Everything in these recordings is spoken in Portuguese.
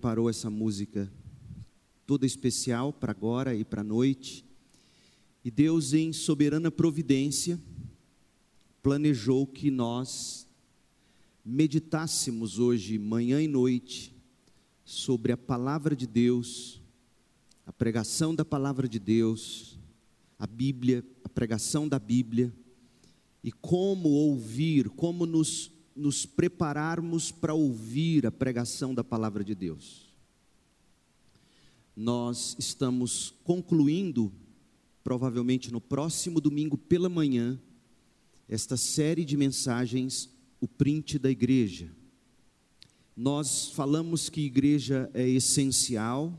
preparou essa música toda especial para agora e para a noite. E Deus, em soberana providência, planejou que nós meditássemos hoje, manhã e noite, sobre a palavra de Deus, a pregação da palavra de Deus, a Bíblia, a pregação da Bíblia, e como ouvir, como nos nos prepararmos para ouvir a pregação da palavra de Deus. Nós estamos concluindo, provavelmente no próximo domingo pela manhã, esta série de mensagens, o print da igreja. Nós falamos que igreja é essencial,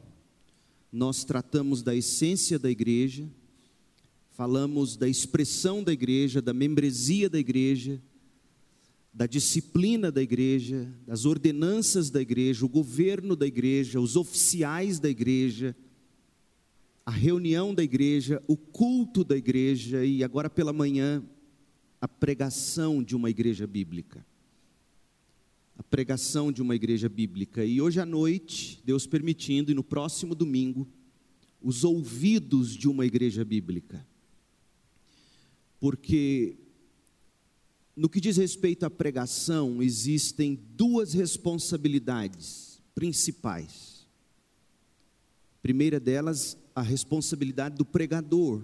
nós tratamos da essência da igreja, falamos da expressão da igreja, da membresia da igreja, da disciplina da igreja, das ordenanças da igreja, o governo da igreja, os oficiais da igreja, a reunião da igreja, o culto da igreja e agora pela manhã a pregação de uma igreja bíblica. A pregação de uma igreja bíblica. E hoje à noite, Deus permitindo, e no próximo domingo, os ouvidos de uma igreja bíblica. Porque no que diz respeito à pregação, existem duas responsabilidades principais. A primeira delas, a responsabilidade do pregador,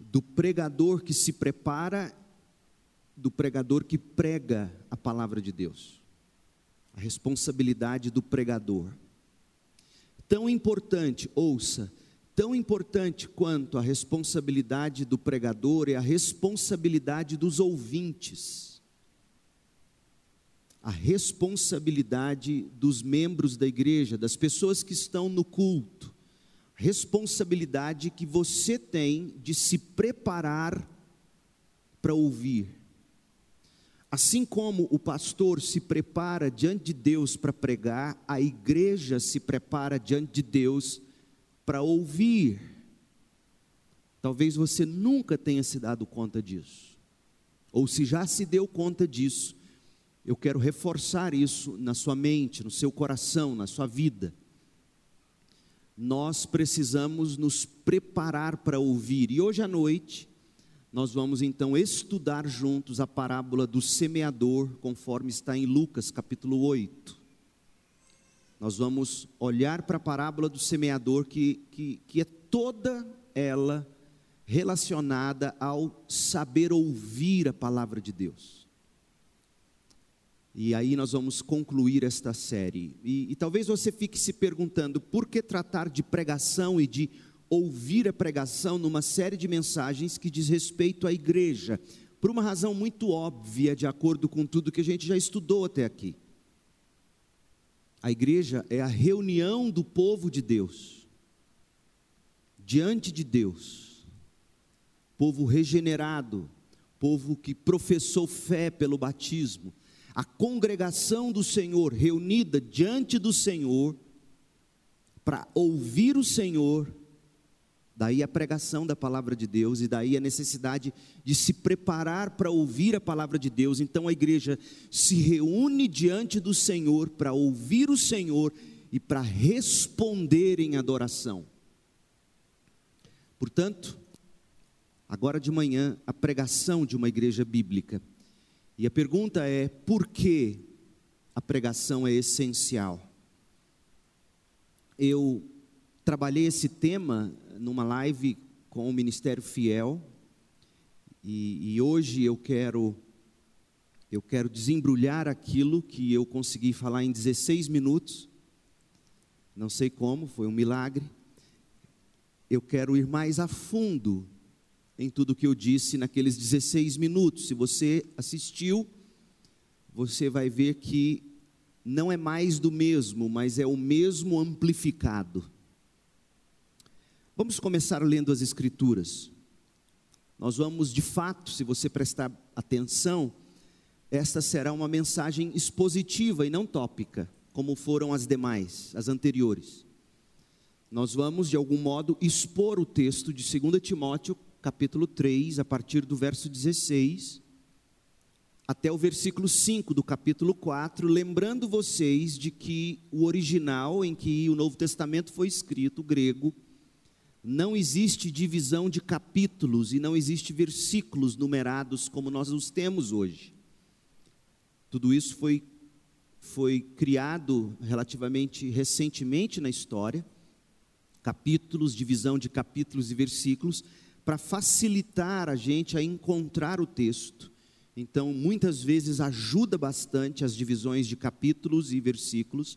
do pregador que se prepara, do pregador que prega a palavra de Deus. A responsabilidade do pregador. Tão importante, ouça, Tão importante quanto a responsabilidade do pregador é a responsabilidade dos ouvintes, a responsabilidade dos membros da igreja, das pessoas que estão no culto, responsabilidade que você tem de se preparar para ouvir. Assim como o pastor se prepara diante de Deus para pregar, a igreja se prepara diante de Deus para ouvir. Talvez você nunca tenha se dado conta disso. Ou se já se deu conta disso, eu quero reforçar isso na sua mente, no seu coração, na sua vida. Nós precisamos nos preparar para ouvir. E hoje à noite, nós vamos então estudar juntos a parábola do semeador, conforme está em Lucas capítulo 8 nós vamos olhar para a parábola do semeador, que, que, que é toda ela relacionada ao saber ouvir a palavra de Deus. E aí nós vamos concluir esta série. E, e, talvez você fique se perguntando por que tratar de pregação e de ouvir a pregação numa série de mensagens que diz respeito à igreja, por uma razão muito óbvia, de acordo com tudo que a gente já estudou até aqui. A igreja é a reunião do povo de Deus, diante de Deus, povo regenerado, povo que professou fé pelo batismo, a congregação do Senhor reunida diante do Senhor, para ouvir o Senhor Daí a pregação da palavra de Deus e daí a necessidade de se preparar para ouvir a palavra de Deus. Então a igreja se reúne diante do Senhor para ouvir o Senhor e para responder em adoração. Portanto, agora de manhã, a pregação de uma igreja bíblica. E a pergunta é: por que a pregação é essencial? Eu trabalhei esse tema numa live com o Ministério Fiel. E, e, hoje eu quero eu quero desembrulhar aquilo que eu consegui falar em 16 minutos. Não sei como, foi um milagre. Eu quero ir mais a fundo em tudo que eu disse naqueles 16 minutos. Se você assistiu, você vai ver que não é mais do mesmo, mas é o mesmo amplificado. Vamos começar lendo as Escrituras. Nós vamos, de fato, se você prestar atenção, esta será uma mensagem expositiva e não tópica, como foram as demais, as anteriores. Nós vamos, de algum modo, expor o texto de 2 Timóteo, capítulo 3, a partir do verso 16, até o versículo 5 do capítulo 4, lembrando vocês de que o original em que o Novo Testamento foi escrito, o grego, não existe divisão de capítulos e não existe versículos numerados como nós os temos hoje. Tudo isso foi, foi criado relativamente recentemente na história, capítulos, divisão de capítulos e versículos, para facilitar a gente a encontrar o texto então, muitas vezes ajuda bastante as divisões de capítulos e versículos,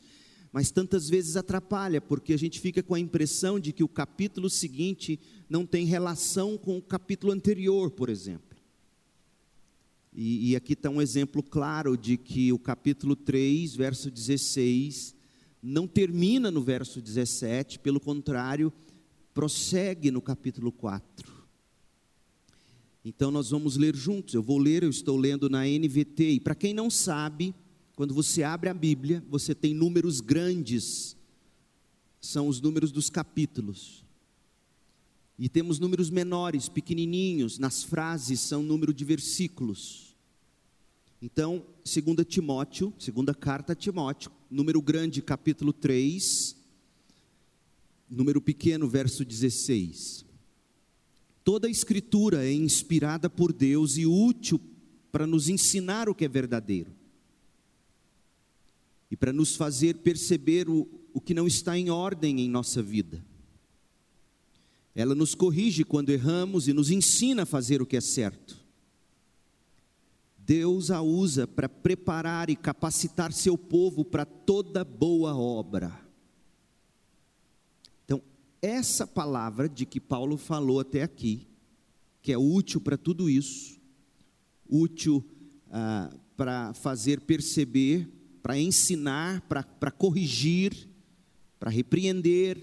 mas tantas vezes atrapalha, porque a gente fica com a impressão de que o capítulo seguinte não tem relação com o capítulo anterior, por exemplo. E, e aqui está um exemplo claro de que o capítulo 3, verso 16, não termina no verso 17, pelo contrário, prossegue no capítulo 4. Então nós vamos ler juntos. Eu vou ler, eu estou lendo na NVT. E para quem não sabe, quando você abre a Bíblia, você tem números grandes, são os números dos capítulos. E temos números menores, pequenininhos, nas frases são número de versículos. Então, 2 Timóteo, segunda carta a Timóteo, número grande, capítulo 3, número pequeno, verso 16. Toda a Escritura é inspirada por Deus e útil para nos ensinar o que é verdadeiro e para nos fazer perceber o, o que não está em ordem em nossa vida. Ela nos corrige quando erramos e nos ensina a fazer o que é certo. Deus a usa para preparar e capacitar seu povo para toda boa obra essa palavra de que Paulo falou até aqui, que é útil para tudo isso, útil ah, para fazer perceber, para ensinar, para corrigir, para repreender,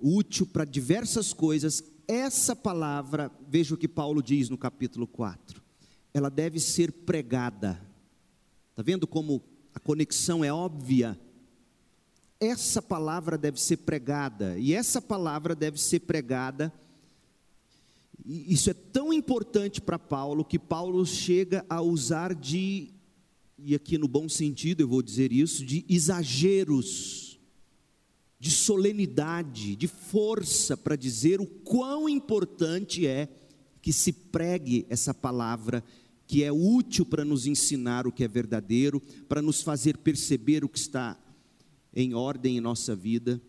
útil para diversas coisas, essa palavra, veja o que Paulo diz no capítulo 4, ela deve ser pregada. Está vendo como a conexão é óbvia? essa palavra deve ser pregada, e essa palavra deve ser pregada. Isso é tão importante para Paulo que Paulo chega a usar de, e aqui no bom sentido eu vou dizer isso, de exageros, de solenidade, de força para dizer o quão importante é que se pregue essa palavra que é útil para nos ensinar o que é verdadeiro, para nos fazer perceber o que está em ordem em nossa vida,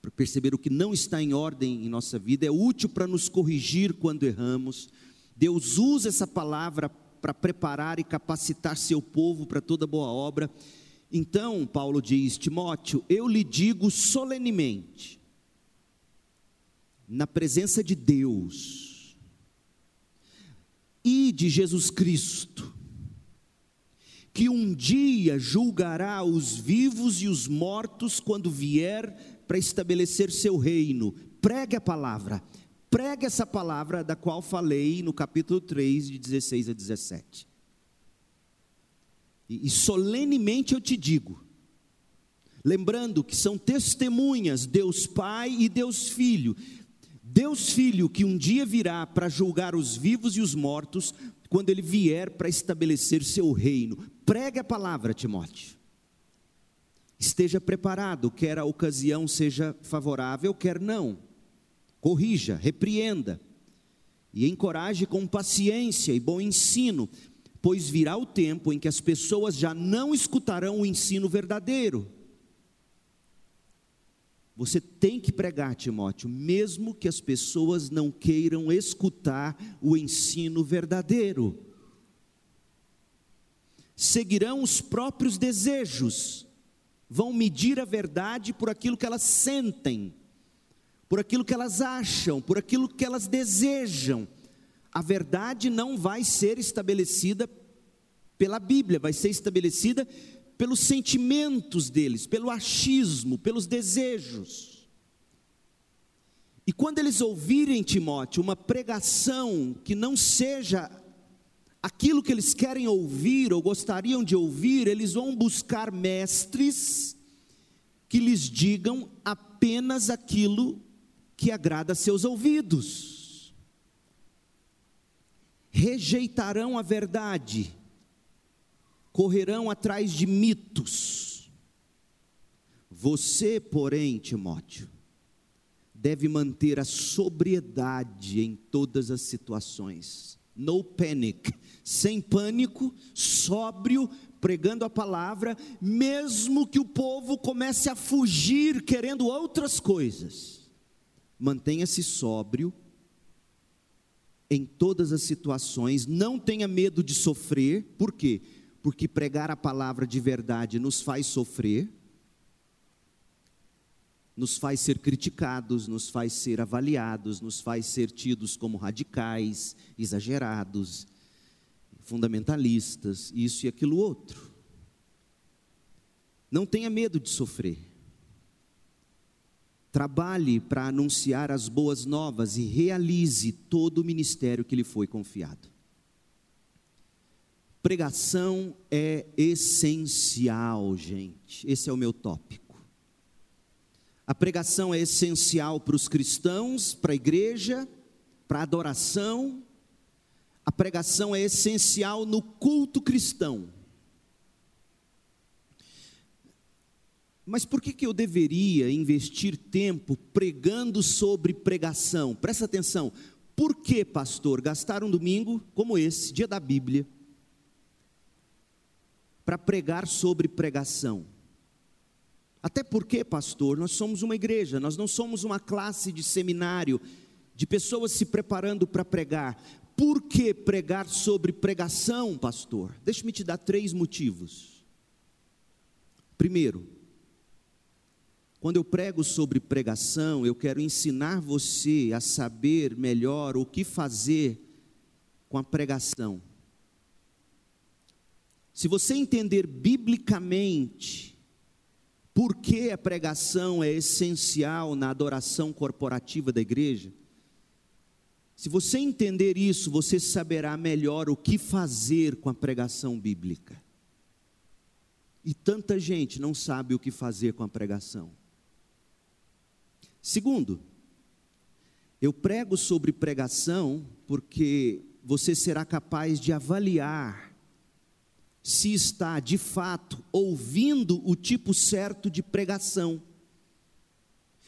para perceber o que não está em ordem em nossa vida, é útil para nos corrigir quando erramos. Deus usa essa palavra para preparar e capacitar seu povo para toda boa obra. Então, Paulo diz: Timóteo, eu lhe digo solenemente, na presença de Deus e de Jesus Cristo, que um dia julgará os vivos e os mortos quando vier para estabelecer seu reino. Pregue a palavra, pregue essa palavra da qual falei no capítulo 3, de 16 a 17. E, e solenemente eu te digo, lembrando que são testemunhas Deus Pai e Deus Filho. Deus Filho que um dia virá para julgar os vivos e os mortos, quando ele vier para estabelecer seu reino. Pregue a palavra, Timóteo. Esteja preparado, quer a ocasião seja favorável, quer não. Corrija, repreenda. E encoraje com paciência e bom ensino, pois virá o tempo em que as pessoas já não escutarão o ensino verdadeiro. Você tem que pregar, Timóteo, mesmo que as pessoas não queiram escutar o ensino verdadeiro. Seguirão os próprios desejos, vão medir a verdade por aquilo que elas sentem, por aquilo que elas acham, por aquilo que elas desejam. A verdade não vai ser estabelecida pela Bíblia, vai ser estabelecida pelos sentimentos deles, pelo achismo, pelos desejos. E quando eles ouvirem, Timóteo, uma pregação que não seja aquilo que eles querem ouvir ou gostariam de ouvir, eles vão buscar mestres que lhes digam apenas aquilo que agrada seus ouvidos. Rejeitarão a verdade correrão atrás de mitos. Você, porém, Timóteo, deve manter a sobriedade em todas as situações. No panic, sem pânico, sóbrio, pregando a palavra, mesmo que o povo comece a fugir querendo outras coisas. Mantenha-se sóbrio em todas as situações, não tenha medo de sofrer, por quê? Porque pregar a palavra de verdade nos faz sofrer, nos faz ser criticados, nos faz ser avaliados, nos faz ser tidos como radicais, exagerados, fundamentalistas, isso e aquilo outro. Não tenha medo de sofrer. Trabalhe para anunciar as boas novas e realize todo o ministério que lhe foi confiado. Pregação é essencial, gente. Esse é o meu tópico. A pregação é essencial para os cristãos, para a igreja, para a adoração. A pregação é essencial no culto cristão. Mas por que, que eu deveria investir tempo pregando sobre pregação? Presta atenção. Por que, pastor, gastar um domingo como esse, dia da Bíblia, para pregar sobre pregação? Até porque, pastor, nós somos uma igreja, nós não somos uma classe de seminário, de pessoas se preparando para pregar. Por que pregar sobre pregação, pastor? Deixe-me te dar três motivos. Primeiro, quando eu prego sobre pregação, eu quero ensinar você a saber melhor o que fazer com a pregação. Se você entender biblicamente por que a pregação é essencial na adoração corporativa da igreja, se você entender isso, você saberá melhor o que fazer com a pregação bíblica. E tanta gente não sabe o que fazer com a pregação. Segundo, eu prego sobre pregação porque você será capaz de avaliar se está de fato ouvindo o tipo certo de pregação.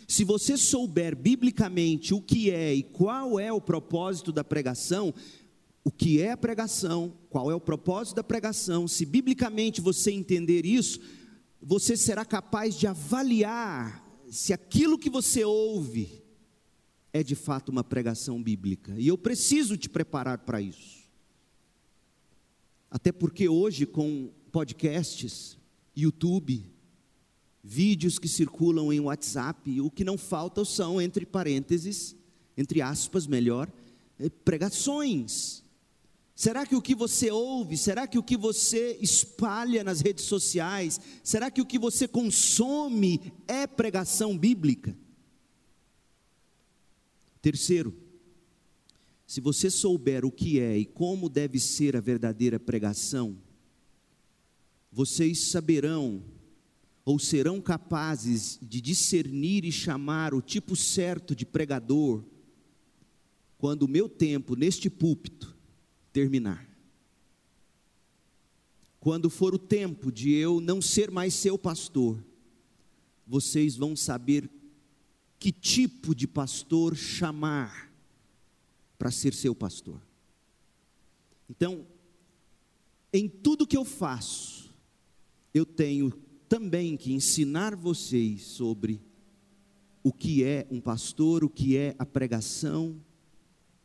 Se você souber biblicamente o que é e qual é o propósito da pregação, o que é a pregação, qual é o propósito da pregação, se biblicamente você entender isso, você será capaz de avaliar se aquilo que você ouve é de fato uma pregação bíblica. E eu preciso te preparar para isso. Até porque hoje, com podcasts, YouTube, vídeos que circulam em WhatsApp, o que não falta são, entre parênteses, entre aspas, melhor, eh, pregações. Será que o que você ouve, será que o que você espalha nas redes sociais, será que o que você consome é pregação bíblica? Terceiro, se você souber o que é e como deve ser a verdadeira pregação, vocês saberão ou serão capazes de discernir e chamar o tipo certo de pregador quando o meu tempo neste púlpito terminar. Quando for o tempo de eu não ser mais seu pastor, vocês vão saber que tipo de pastor chamar para ser seu pastor. Então, em tudo que eu faço, eu tenho também que ensinar vocês sobre o que é um pastor, o que é a pregação,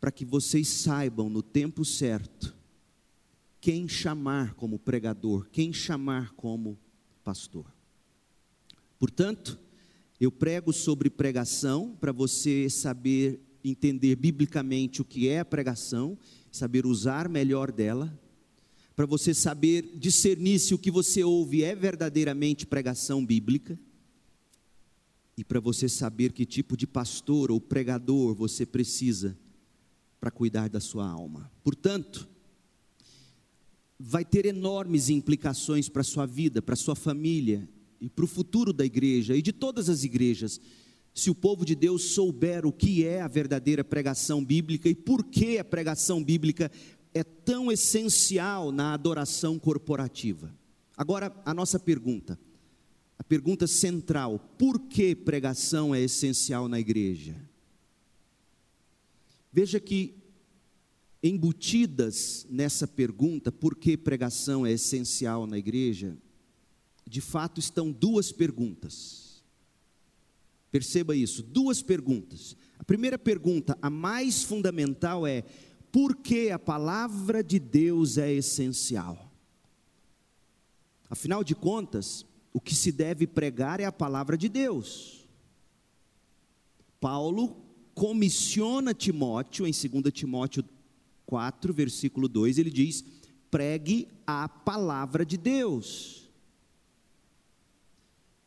para que vocês saibam no tempo certo quem chamar como pregador, quem chamar como pastor. Portanto, eu prego sobre pregação para você saber entender biblicamente o que é a pregação, saber usar melhor dela, para você saber discernir se o que você ouve é verdadeiramente pregação bíblica, e para você saber que tipo de pastor ou pregador você precisa para cuidar da sua alma. Portanto, vai ter enormes implicações para a sua vida, para a sua família e para o futuro da igreja e de todas as igrejas, se o povo de Deus souber o que é a verdadeira pregação bíblica e por que a pregação bíblica é tão essencial na adoração corporativa? Agora, a nossa pergunta, a pergunta central: por que pregação é essencial na igreja? Veja que embutidas nessa pergunta, por que pregação é essencial na igreja, de fato estão duas perguntas. Perceba isso, duas perguntas. A primeira pergunta, a mais fundamental é: por que a palavra de Deus é essencial? Afinal de contas, o que se deve pregar é a palavra de Deus. Paulo comissiona Timóteo, em 2 Timóteo 4, versículo 2, ele diz: pregue a palavra de Deus.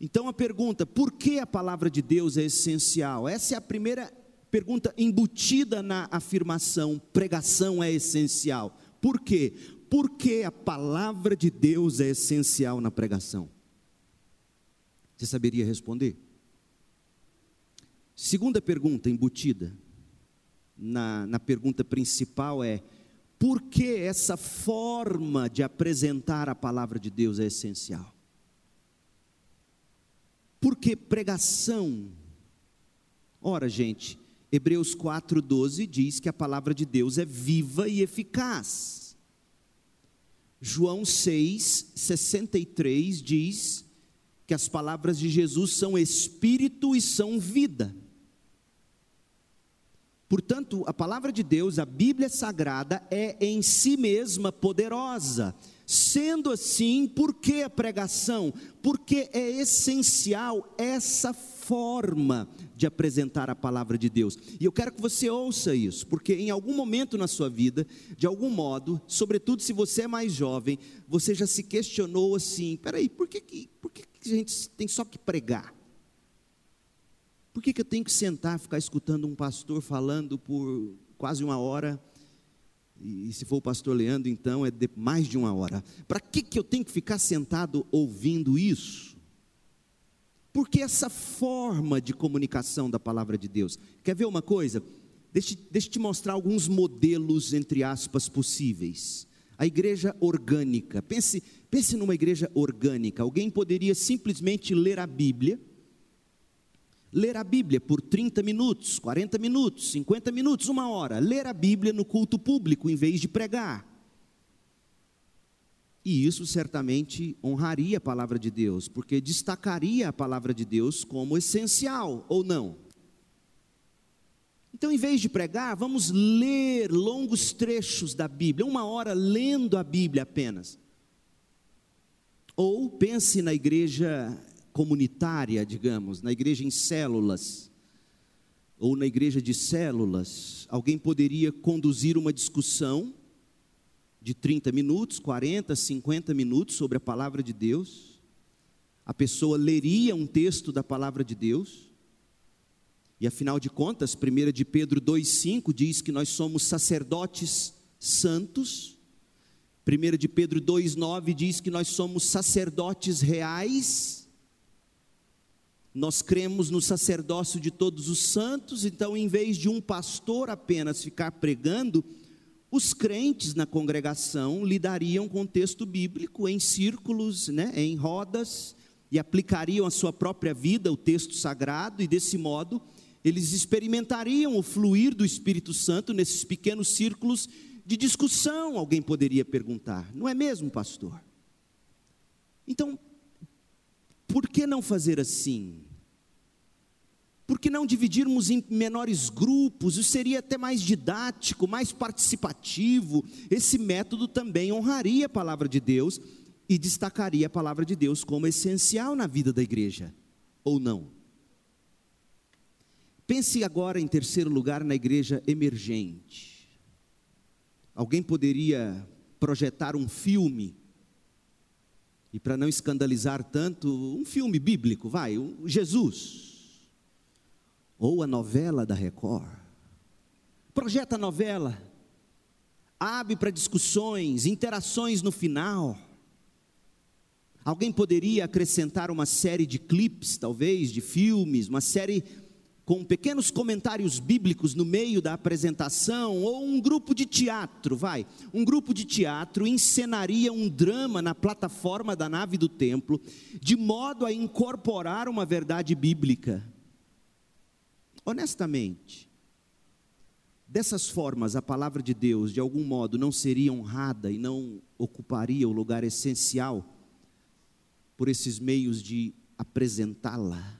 Então a pergunta, por que a palavra de Deus é essencial? Essa é a primeira pergunta embutida na afirmação: pregação é essencial. Por quê? Porque a palavra de Deus é essencial na pregação. Você saberia responder? Segunda pergunta embutida na, na pergunta principal é: por que essa forma de apresentar a palavra de Deus é essencial? Porque pregação. Ora, gente, Hebreus 4,12 diz que a palavra de Deus é viva e eficaz. João 6, 63 diz que as palavras de Jesus são espírito e são vida. Portanto, a palavra de Deus, a Bíblia Sagrada, é em si mesma poderosa. Sendo assim, por que a pregação? Porque é essencial essa forma de apresentar a palavra de Deus. E eu quero que você ouça isso, porque em algum momento na sua vida, de algum modo, sobretudo se você é mais jovem, você já se questionou assim: peraí, por que, por que a gente tem só que pregar? Por que, que eu tenho que sentar, ficar escutando um pastor falando por quase uma hora? E se for o pastor Leandro, então é de mais de uma hora. Para que, que eu tenho que ficar sentado ouvindo isso? Porque essa forma de comunicação da palavra de Deus. Quer ver uma coisa? Deixa, deixa eu te mostrar alguns modelos, entre aspas, possíveis. A igreja orgânica. Pense, pense numa igreja orgânica. Alguém poderia simplesmente ler a Bíblia ler a Bíblia por 30 minutos, 40 minutos, 50 minutos, uma hora, ler a Bíblia no culto público em vez de pregar. E isso certamente honraria a palavra de Deus, porque destacaria a palavra de Deus como essencial, ou não? Então, em vez de pregar, vamos ler longos trechos da Bíblia, uma hora lendo a Bíblia apenas. Ou pense na igreja comunitária, digamos, na igreja em células, ou na igreja de células, alguém poderia conduzir uma discussão de 30 minutos, 40, 50 minutos sobre a palavra de Deus. A pessoa leria um texto da palavra de Deus. E afinal de contas, 1 de Pedro 2,5 diz que nós somos sacerdotes santos. 1 de Pedro 2,9 diz que nós somos sacerdotes reais nós cremos no sacerdócio de todos os santos, então, em vez de um pastor apenas ficar pregando, os crentes na congregação lidariam com o texto bíblico em círculos, né, em rodas, e aplicariam à sua própria vida o texto sagrado, e desse modo eles experimentariam o fluir do Espírito Santo nesses pequenos círculos de discussão, alguém poderia perguntar, não é mesmo, pastor? Então, por que não fazer assim? Por que não dividirmos em menores grupos? Isso seria até mais didático, mais participativo. Esse método também honraria a palavra de Deus e destacaria a palavra de Deus como essencial na vida da igreja, ou não? Pense agora, em terceiro lugar, na igreja emergente. Alguém poderia projetar um filme e para não escandalizar tanto, um filme bíblico, vai, Jesus. Ou a novela da Record. Projeta a novela. Abre para discussões, interações no final. Alguém poderia acrescentar uma série de clipes, talvez, de filmes, uma série com pequenos comentários bíblicos no meio da apresentação, ou um grupo de teatro, vai, um grupo de teatro encenaria um drama na plataforma da nave do templo, de modo a incorporar uma verdade bíblica. Honestamente, dessas formas a palavra de Deus, de algum modo, não seria honrada e não ocuparia o lugar essencial por esses meios de apresentá-la.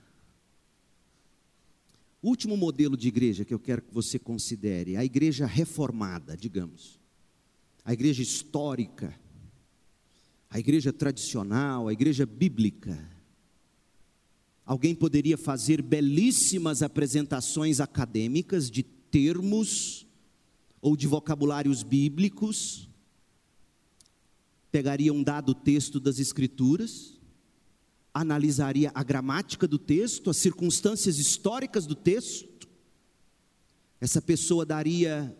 Último modelo de igreja que eu quero que você considere, a igreja reformada, digamos. A igreja histórica, a igreja tradicional, a igreja bíblica. Alguém poderia fazer belíssimas apresentações acadêmicas de termos ou de vocabulários bíblicos, pegaria um dado texto das Escrituras, analisaria a gramática do texto, as circunstâncias históricas do texto. Essa pessoa daria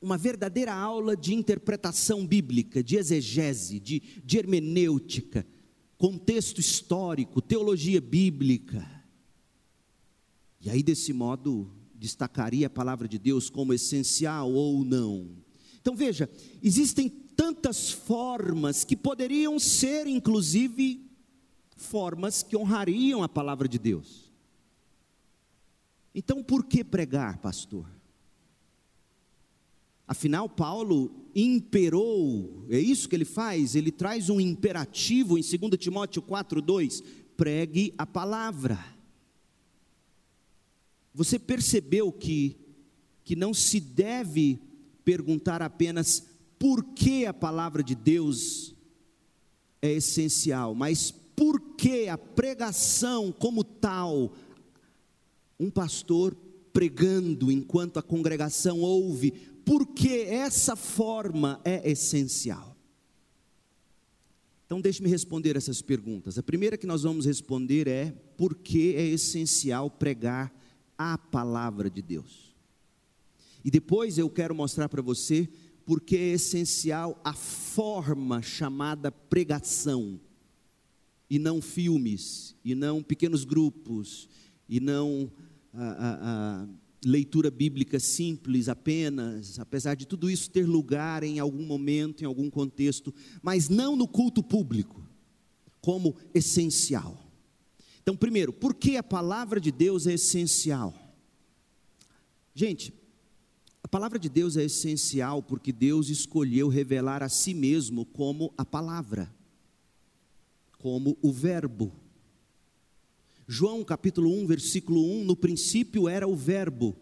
uma verdadeira aula de interpretação bíblica, de exegese, de, de hermenêutica, contexto histórico, teologia bíblica. E aí, desse modo, destacaria a palavra de Deus como essencial ou não. Então veja, existem tantas formas que poderiam ser, inclusive, formas que honrariam a palavra de Deus. Então, por que pregar, pastor? Afinal, Paulo imperou, é isso que ele faz, ele traz um imperativo em 2 Timóteo 4,2: pregue a palavra. Você percebeu que, que não se deve perguntar apenas por que a palavra de Deus é essencial, mas por que a pregação como tal, um pastor pregando enquanto a congregação ouve, por que essa forma é essencial? Então, deixe-me responder essas perguntas. A primeira que nós vamos responder é: por que é essencial pregar a palavra de Deus? E depois eu quero mostrar para você por que é essencial a forma chamada pregação e não filmes, e não pequenos grupos, e não a, a, a leitura bíblica simples apenas, apesar de tudo isso ter lugar em algum momento, em algum contexto, mas não no culto público, como essencial. Então, primeiro, por que a palavra de Deus é essencial? Gente, a palavra de Deus é essencial porque Deus escolheu revelar a si mesmo como a palavra como o Verbo. João capítulo 1, versículo 1: no princípio era o Verbo.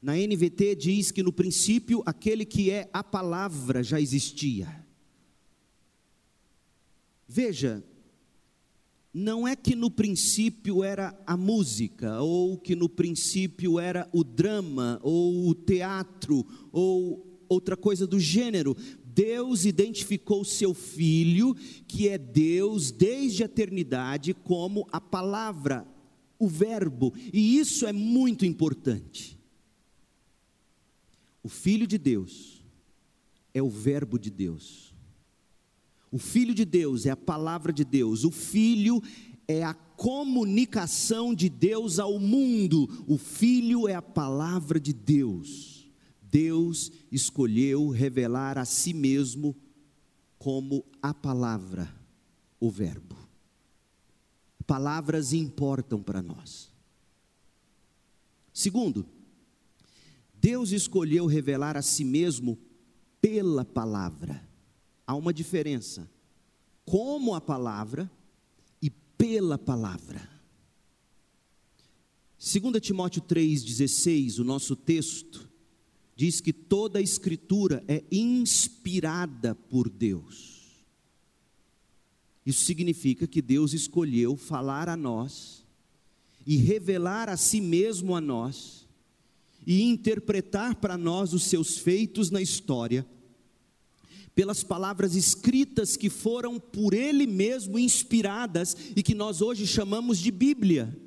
Na NVT diz que no princípio aquele que é a palavra já existia. Veja, não é que no princípio era a música, ou que no princípio era o drama, ou o teatro, ou outra coisa do gênero. Deus identificou seu filho, que é Deus desde a eternidade, como a palavra, o Verbo, e isso é muito importante. O Filho de Deus é o Verbo de Deus. O Filho de Deus é a palavra de Deus. O Filho é a comunicação de Deus ao mundo. O Filho é a palavra de Deus. Deus escolheu revelar a si mesmo como a palavra, o Verbo. Palavras importam para nós. Segundo, Deus escolheu revelar a si mesmo pela palavra. Há uma diferença. Como a palavra e pela palavra. 2 Timóteo 3,16, o nosso texto, diz que toda a Escritura é inspirada por Deus. Isso significa que Deus escolheu falar a nós e revelar a si mesmo a nós e interpretar para nós os seus feitos na história pelas palavras escritas que foram por ele mesmo inspiradas e que nós hoje chamamos de Bíblia.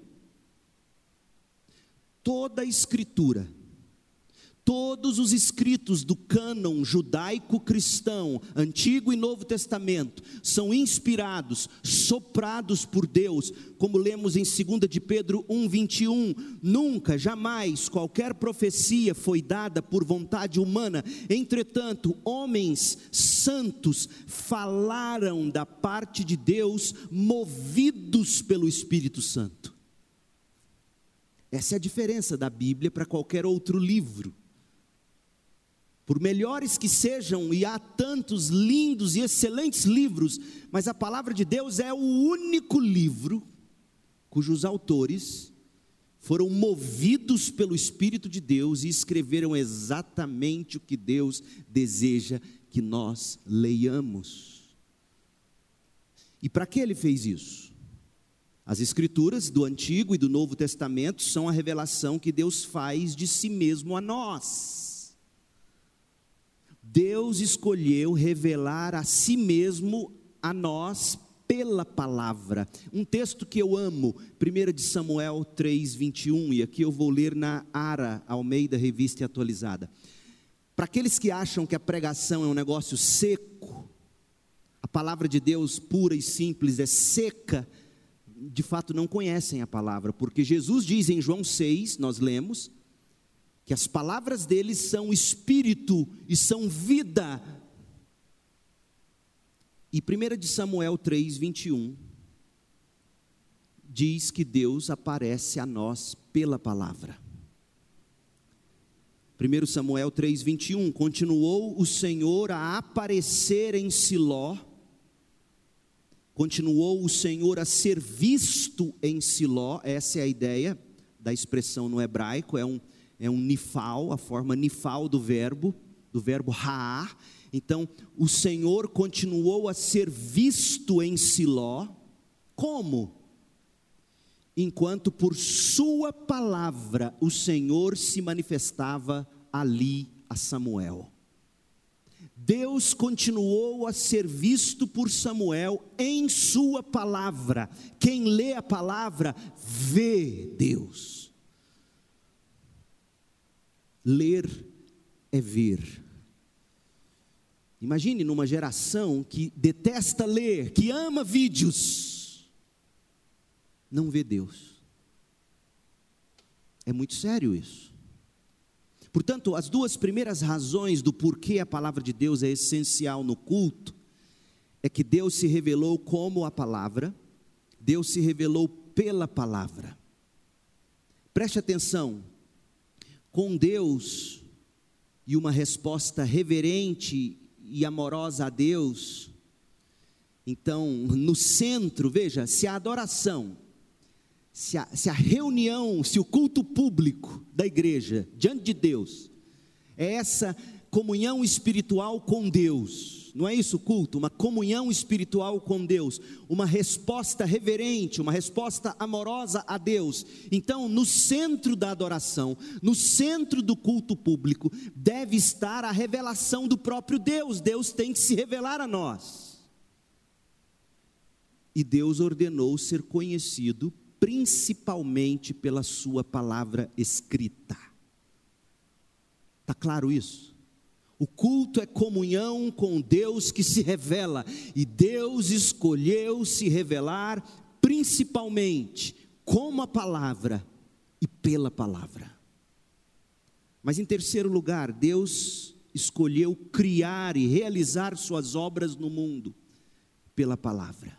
Toda a escritura Todos os escritos do cânon judaico-cristão, Antigo e Novo Testamento, são inspirados, soprados por Deus, como lemos em 2 de Pedro 1:21. Nunca, jamais qualquer profecia foi dada por vontade humana. Entretanto, homens santos falaram da parte de Deus, movidos pelo Espírito Santo. Essa é a diferença da Bíblia para qualquer outro livro. Por melhores que sejam, e há tantos lindos e excelentes livros, mas a palavra de Deus é o único livro cujos autores foram movidos pelo Espírito de Deus e escreveram exatamente o que Deus deseja que nós leiamos. E para que ele fez isso? As Escrituras do Antigo e do Novo Testamento são a revelação que Deus faz de si mesmo a nós. Deus escolheu revelar a si mesmo a nós pela palavra. Um texto que eu amo, 1 de Samuel 3, 21, e aqui eu vou ler na Ara, Almeida Revista Atualizada. Para aqueles que acham que a pregação é um negócio seco, a palavra de Deus pura e simples é seca, de fato não conhecem a palavra, porque Jesus diz em João 6, nós lemos, que as palavras dele são espírito e são vida. E 1 de Samuel 3, 21 diz que Deus aparece a nós pela palavra. 1 Samuel 3, 21, continuou o Senhor a aparecer em Siló, continuou o Senhor a ser visto em Siló, essa é a ideia da expressão no hebraico, é um, é um nifal, a forma nifal do verbo, do verbo raar. Então, o Senhor continuou a ser visto em Siló, como? Enquanto por Sua palavra o Senhor se manifestava ali a Samuel. Deus continuou a ser visto por Samuel em Sua palavra. Quem lê a palavra, vê Deus. Ler é ver. Imagine numa geração que detesta ler, que ama vídeos, não vê Deus. É muito sério isso. Portanto, as duas primeiras razões do porquê a palavra de Deus é essencial no culto é que Deus se revelou como a palavra, Deus se revelou pela palavra. Preste atenção, com Deus e uma resposta reverente e amorosa a Deus. Então, no centro, veja, se a adoração, se a, se a reunião, se o culto público da igreja diante de Deus é essa comunhão espiritual com Deus, não é isso culto? Uma comunhão espiritual com Deus, uma resposta reverente, uma resposta amorosa a Deus. Então, no centro da adoração, no centro do culto público, deve estar a revelação do próprio Deus. Deus tem que se revelar a nós. E Deus ordenou ser conhecido principalmente pela Sua palavra escrita. Está claro isso? O culto é comunhão com Deus que se revela, e Deus escolheu se revelar principalmente como a palavra e pela palavra. Mas em terceiro lugar, Deus escolheu criar e realizar suas obras no mundo pela palavra.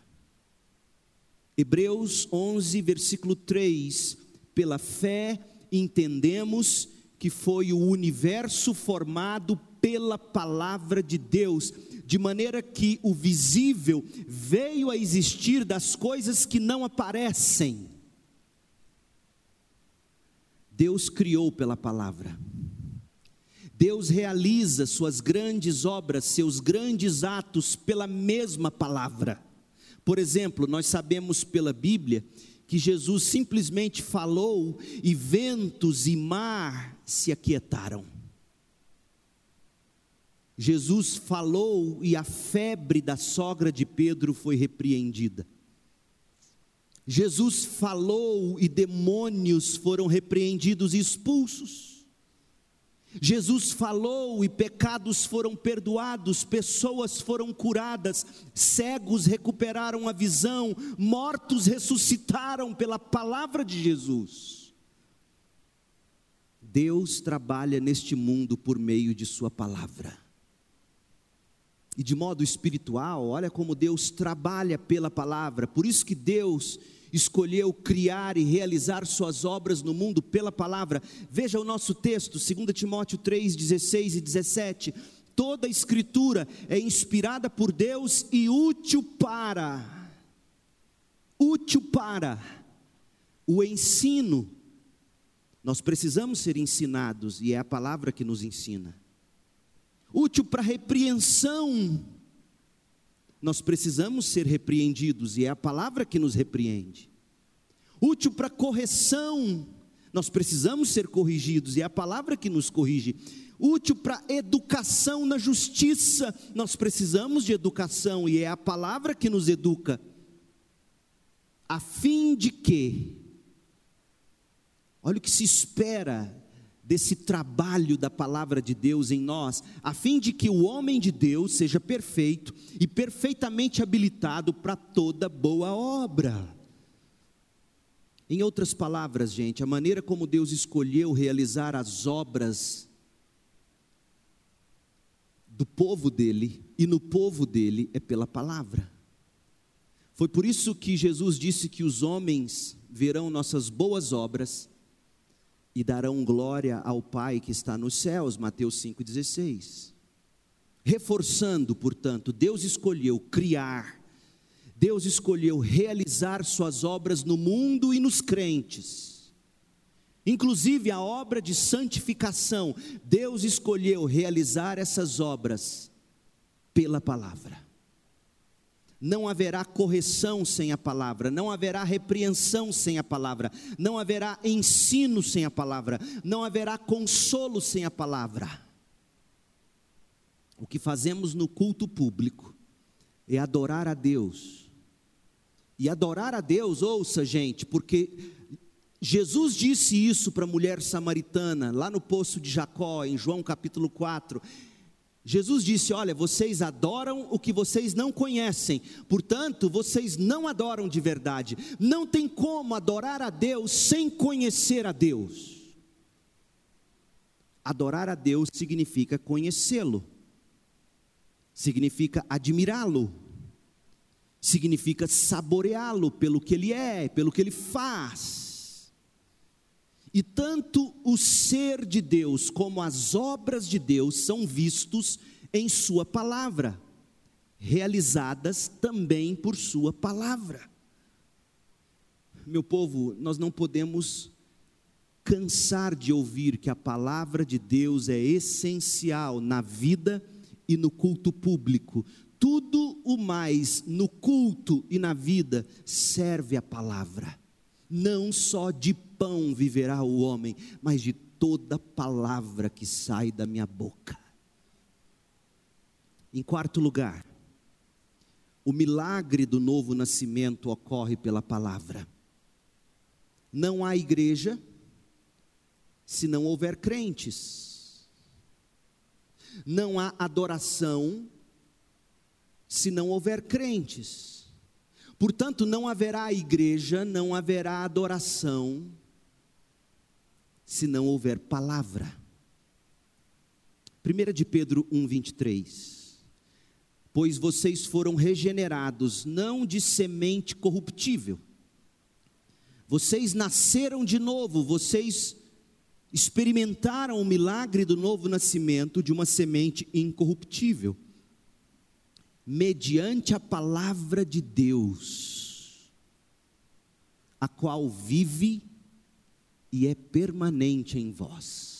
Hebreus 11, versículo 3: Pela fé entendemos que foi o universo formado pela palavra de Deus, de maneira que o visível veio a existir das coisas que não aparecem. Deus criou pela palavra. Deus realiza suas grandes obras, seus grandes atos pela mesma palavra. Por exemplo, nós sabemos pela Bíblia que Jesus simplesmente falou e ventos e mar se aquietaram. Jesus falou e a febre da sogra de Pedro foi repreendida. Jesus falou e demônios foram repreendidos e expulsos. Jesus falou e pecados foram perdoados, pessoas foram curadas, cegos recuperaram a visão, mortos ressuscitaram pela palavra de Jesus. Deus trabalha neste mundo por meio de Sua palavra. E de modo espiritual, olha como Deus trabalha pela palavra, por isso que Deus escolheu criar e realizar suas obras no mundo pela palavra. Veja o nosso texto, 2 Timóteo 3, 16 e 17. Toda a escritura é inspirada por Deus e útil para, útil para o ensino. Nós precisamos ser ensinados e é a palavra que nos ensina. Útil para repreensão nós precisamos ser repreendidos e é a palavra que nos repreende. Útil para correção, nós precisamos ser corrigidos e é a palavra que nos corrige. Útil para educação na justiça, nós precisamos de educação e é a palavra que nos educa. A fim de que, olha o que se espera desse trabalho da palavra de Deus em nós, a fim de que o homem de Deus seja perfeito e perfeitamente habilitado para toda boa obra. Em outras palavras, gente, a maneira como Deus escolheu realizar as obras do povo dele e no povo dele é pela palavra. Foi por isso que Jesus disse que os homens verão nossas boas obras e darão glória ao Pai que está nos céus, Mateus 5,16. Reforçando, portanto, Deus escolheu criar, Deus escolheu realizar suas obras no mundo e nos crentes, inclusive a obra de santificação, Deus escolheu realizar essas obras pela palavra não haverá correção sem a palavra, não haverá repreensão sem a palavra, não haverá ensino sem a palavra, não haverá consolo sem a palavra. O que fazemos no culto público é adorar a Deus. E adorar a Deus, ouça, gente, porque Jesus disse isso para a mulher samaritana, lá no poço de Jacó, em João capítulo 4. Jesus disse: Olha, vocês adoram o que vocês não conhecem, portanto, vocês não adoram de verdade. Não tem como adorar a Deus sem conhecer a Deus. Adorar a Deus significa conhecê-lo, significa admirá-lo, significa saboreá-lo pelo que ele é, pelo que ele faz. E tanto o ser de Deus como as obras de Deus são vistos em Sua palavra, realizadas também por Sua palavra. Meu povo, nós não podemos cansar de ouvir que a palavra de Deus é essencial na vida e no culto público. Tudo o mais no culto e na vida serve a palavra. Não só de pão viverá o homem, mas de toda palavra que sai da minha boca. Em quarto lugar, o milagre do novo nascimento ocorre pela palavra. Não há igreja se não houver crentes. Não há adoração se não houver crentes. Portanto, não haverá igreja, não haverá adoração se não houver palavra. 1 de Pedro 1,23 Pois vocês foram regenerados, não de semente corruptível. Vocês nasceram de novo, vocês experimentaram o milagre do novo nascimento de uma semente incorruptível, mediante a palavra de Deus, a qual vive e é permanente em vós.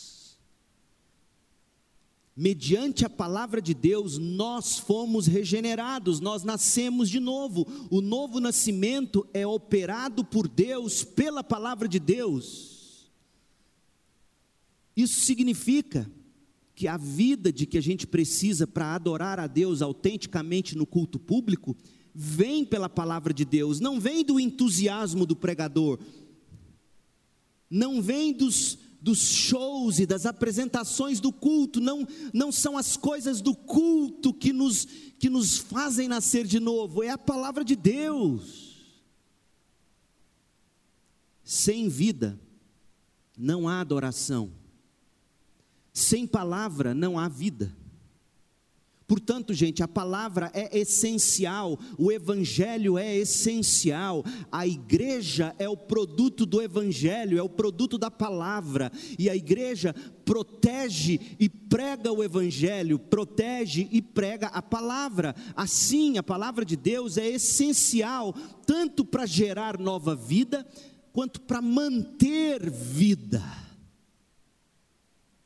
Mediante a palavra de Deus, nós fomos regenerados, nós nascemos de novo. O novo nascimento é operado por Deus, pela palavra de Deus. Isso significa que a vida de que a gente precisa para adorar a Deus autenticamente no culto público vem pela palavra de Deus, não vem do entusiasmo do pregador, não vem dos, dos shows e das apresentações do culto, não, não são as coisas do culto que nos, que nos fazem nascer de novo, é a palavra de Deus. Sem vida não há adoração, sem palavra não há vida. Portanto, gente, a palavra é essencial, o evangelho é essencial, a igreja é o produto do evangelho, é o produto da palavra, e a igreja protege e prega o evangelho, protege e prega a palavra. Assim, a palavra de Deus é essencial tanto para gerar nova vida, quanto para manter vida.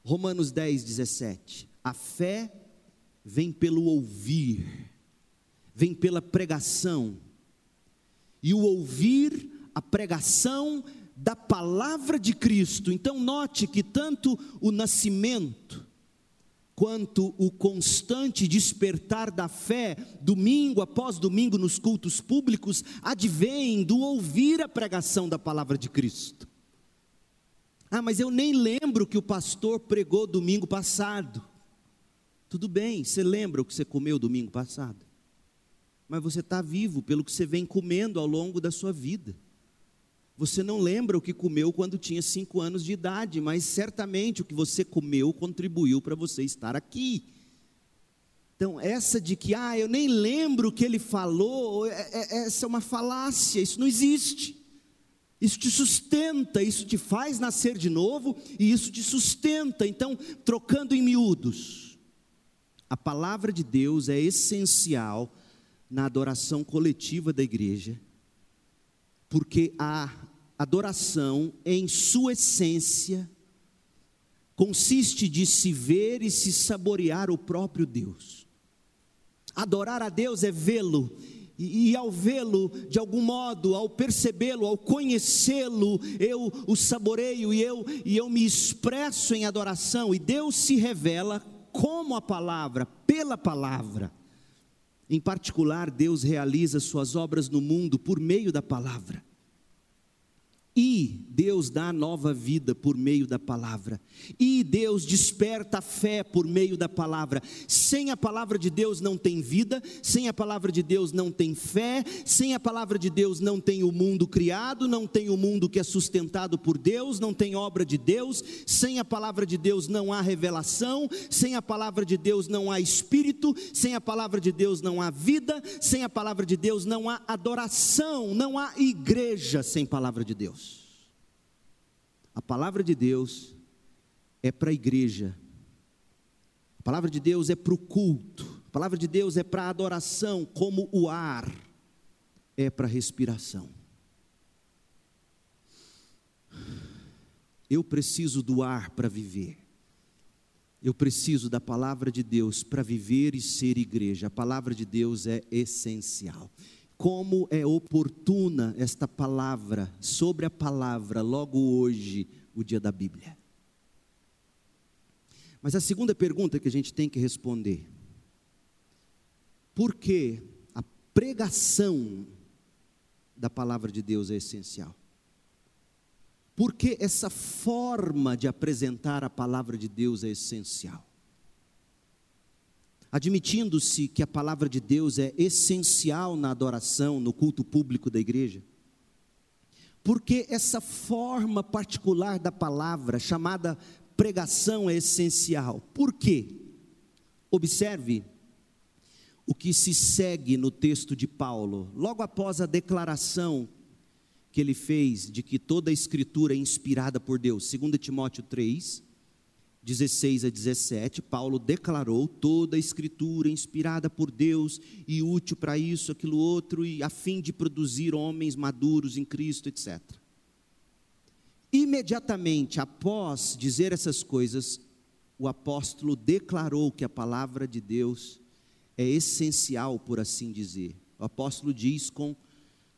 Romanos 10, 17. A fé vem pelo ouvir, vem pela pregação, e o ouvir a pregação da palavra de Cristo. Então, note que tanto o nascimento, quanto o constante despertar da fé, domingo após domingo nos cultos públicos, advém do ouvir a pregação da palavra de Cristo. Ah, mas eu nem lembro que o pastor pregou domingo passado. Tudo bem, você lembra o que você comeu domingo passado? Mas você está vivo pelo que você vem comendo ao longo da sua vida. Você não lembra o que comeu quando tinha cinco anos de idade, mas certamente o que você comeu contribuiu para você estar aqui. Então, essa de que, ah, eu nem lembro o que ele falou, é, é, essa é uma falácia, isso não existe. Isso te sustenta, isso te faz nascer de novo e isso te sustenta. Então, trocando em miúdos, a palavra de Deus é essencial na adoração coletiva da igreja, porque a adoração, em sua essência, consiste de se ver e se saborear o próprio Deus. Adorar a Deus é vê-lo, e, e, ao vê-lo, de algum modo, ao percebê-lo, ao conhecê-lo, eu o saboreio e eu, e eu me expresso em adoração, e Deus se revela como a palavra, pela palavra. Em particular, Deus realiza suas obras no mundo por meio da palavra. E Deus dá nova vida por meio da palavra. E Deus desperta a fé por meio da palavra. Sem a palavra de Deus não tem vida, sem a palavra de Deus não tem fé, sem a palavra de Deus não tem o mundo criado, não tem o mundo que é sustentado por Deus, não tem obra de Deus, sem a palavra de Deus não há revelação, sem a palavra de Deus não há espírito, sem a palavra de Deus não há vida, sem a palavra de Deus não há adoração, não há igreja sem palavra de Deus. A palavra de Deus é para a igreja. A palavra de Deus é para o culto. A palavra de Deus é para a adoração, como o ar é para a respiração. Eu preciso do ar para viver. Eu preciso da palavra de Deus para viver e ser igreja. A palavra de Deus é essencial como é oportuna esta palavra, sobre a palavra, logo hoje, o dia da Bíblia. Mas a segunda pergunta que a gente tem que responder: por que a pregação da palavra de Deus é essencial? Por que essa forma de apresentar a palavra de Deus é essencial? Admitindo-se que a palavra de Deus é essencial na adoração, no culto público da igreja? Porque essa forma particular da palavra, chamada pregação, é essencial. Por quê? Observe o que se segue no texto de Paulo, logo após a declaração que ele fez de que toda a escritura é inspirada por Deus, 2 Timóteo 3, 16 a 17, Paulo declarou toda a escritura inspirada por Deus e útil para isso, aquilo outro, e a fim de produzir homens maduros em Cristo, etc. Imediatamente após dizer essas coisas, o apóstolo declarou que a palavra de Deus é essencial, por assim dizer. O apóstolo diz com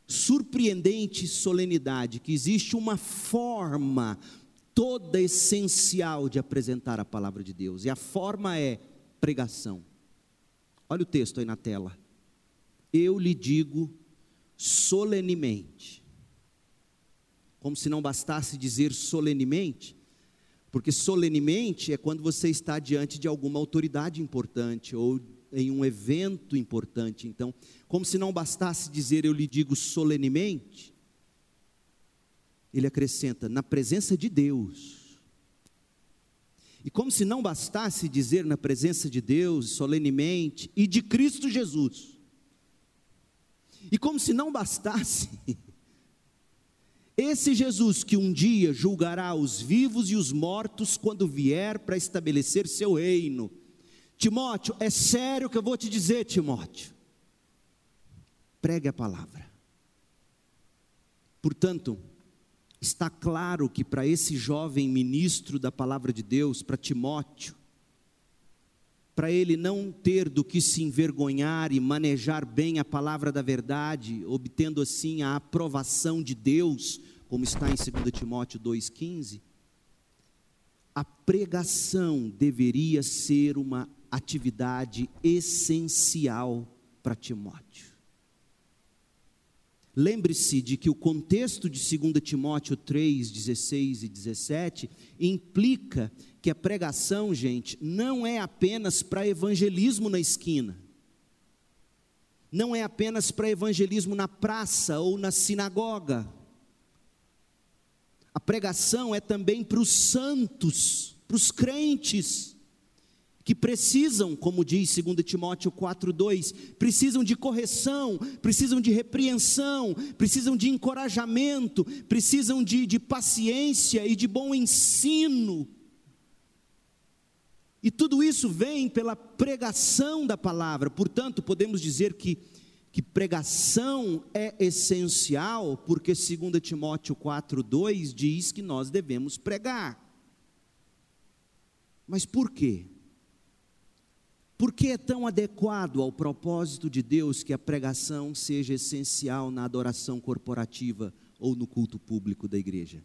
surpreendente solenidade que existe uma forma, toda essencial de apresentar a palavra de Deus. E a forma é pregação. Olha o texto aí na tela. Eu lhe digo solenemente. Como se não bastasse dizer solenemente, Porque solenemente é quando você está diante de alguma autoridade importante ou em um evento importante. Então, como se não bastasse dizer eu lhe digo solenemente, ele acrescenta na presença de Deus. E como se não bastasse dizer na presença de Deus solenemente e de Cristo Jesus. E como se não bastasse, esse Jesus que um dia julgará os vivos e os mortos quando vier para estabelecer seu reino. Timóteo, é sério que eu vou te dizer, Timóteo. Pregue a palavra. Portanto, está claro que para esse jovem ministro da palavra de Deus, para Timóteo, para ele não ter do que se envergonhar e manejar bem a palavra da verdade, obtendo assim a aprovação de Deus como está em 2 Timóteo 2,15, a pregação deveria ser uma atividade essencial para Timóteo. Lembre-se de que o contexto de 2 Timóteo 3, 16 e 17 implica que a pregação, gente, não é apenas para evangelismo na esquina, não é apenas para evangelismo na praça ou na sinagoga, a pregação é também para os santos, para os crentes, que precisam, como diz 2 Timóteo 4,2, precisam de correção, precisam de repreensão, precisam de encorajamento, precisam de, de paciência e de bom ensino. E tudo isso vem pela pregação da palavra, portanto, podemos dizer que que pregação é essencial, porque 2 Timóteo 4,2 diz que nós devemos pregar. Mas por quê? Por que é tão adequado ao propósito de Deus que a pregação seja essencial na adoração corporativa ou no culto público da igreja?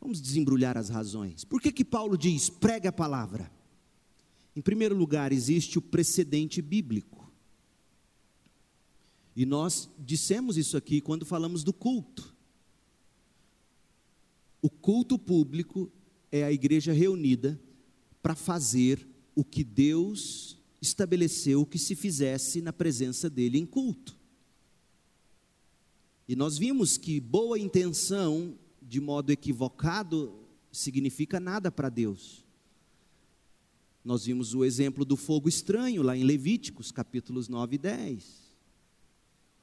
Vamos desembrulhar as razões. Por que, que Paulo diz pregue a palavra? Em primeiro lugar, existe o precedente bíblico. E nós dissemos isso aqui quando falamos do culto. O culto público é a igreja reunida para fazer o que Deus estabeleceu que se fizesse na presença dele em culto. E nós vimos que boa intenção, de modo equivocado, significa nada para Deus. Nós vimos o exemplo do fogo estranho lá em Levíticos, capítulos 9 e 10.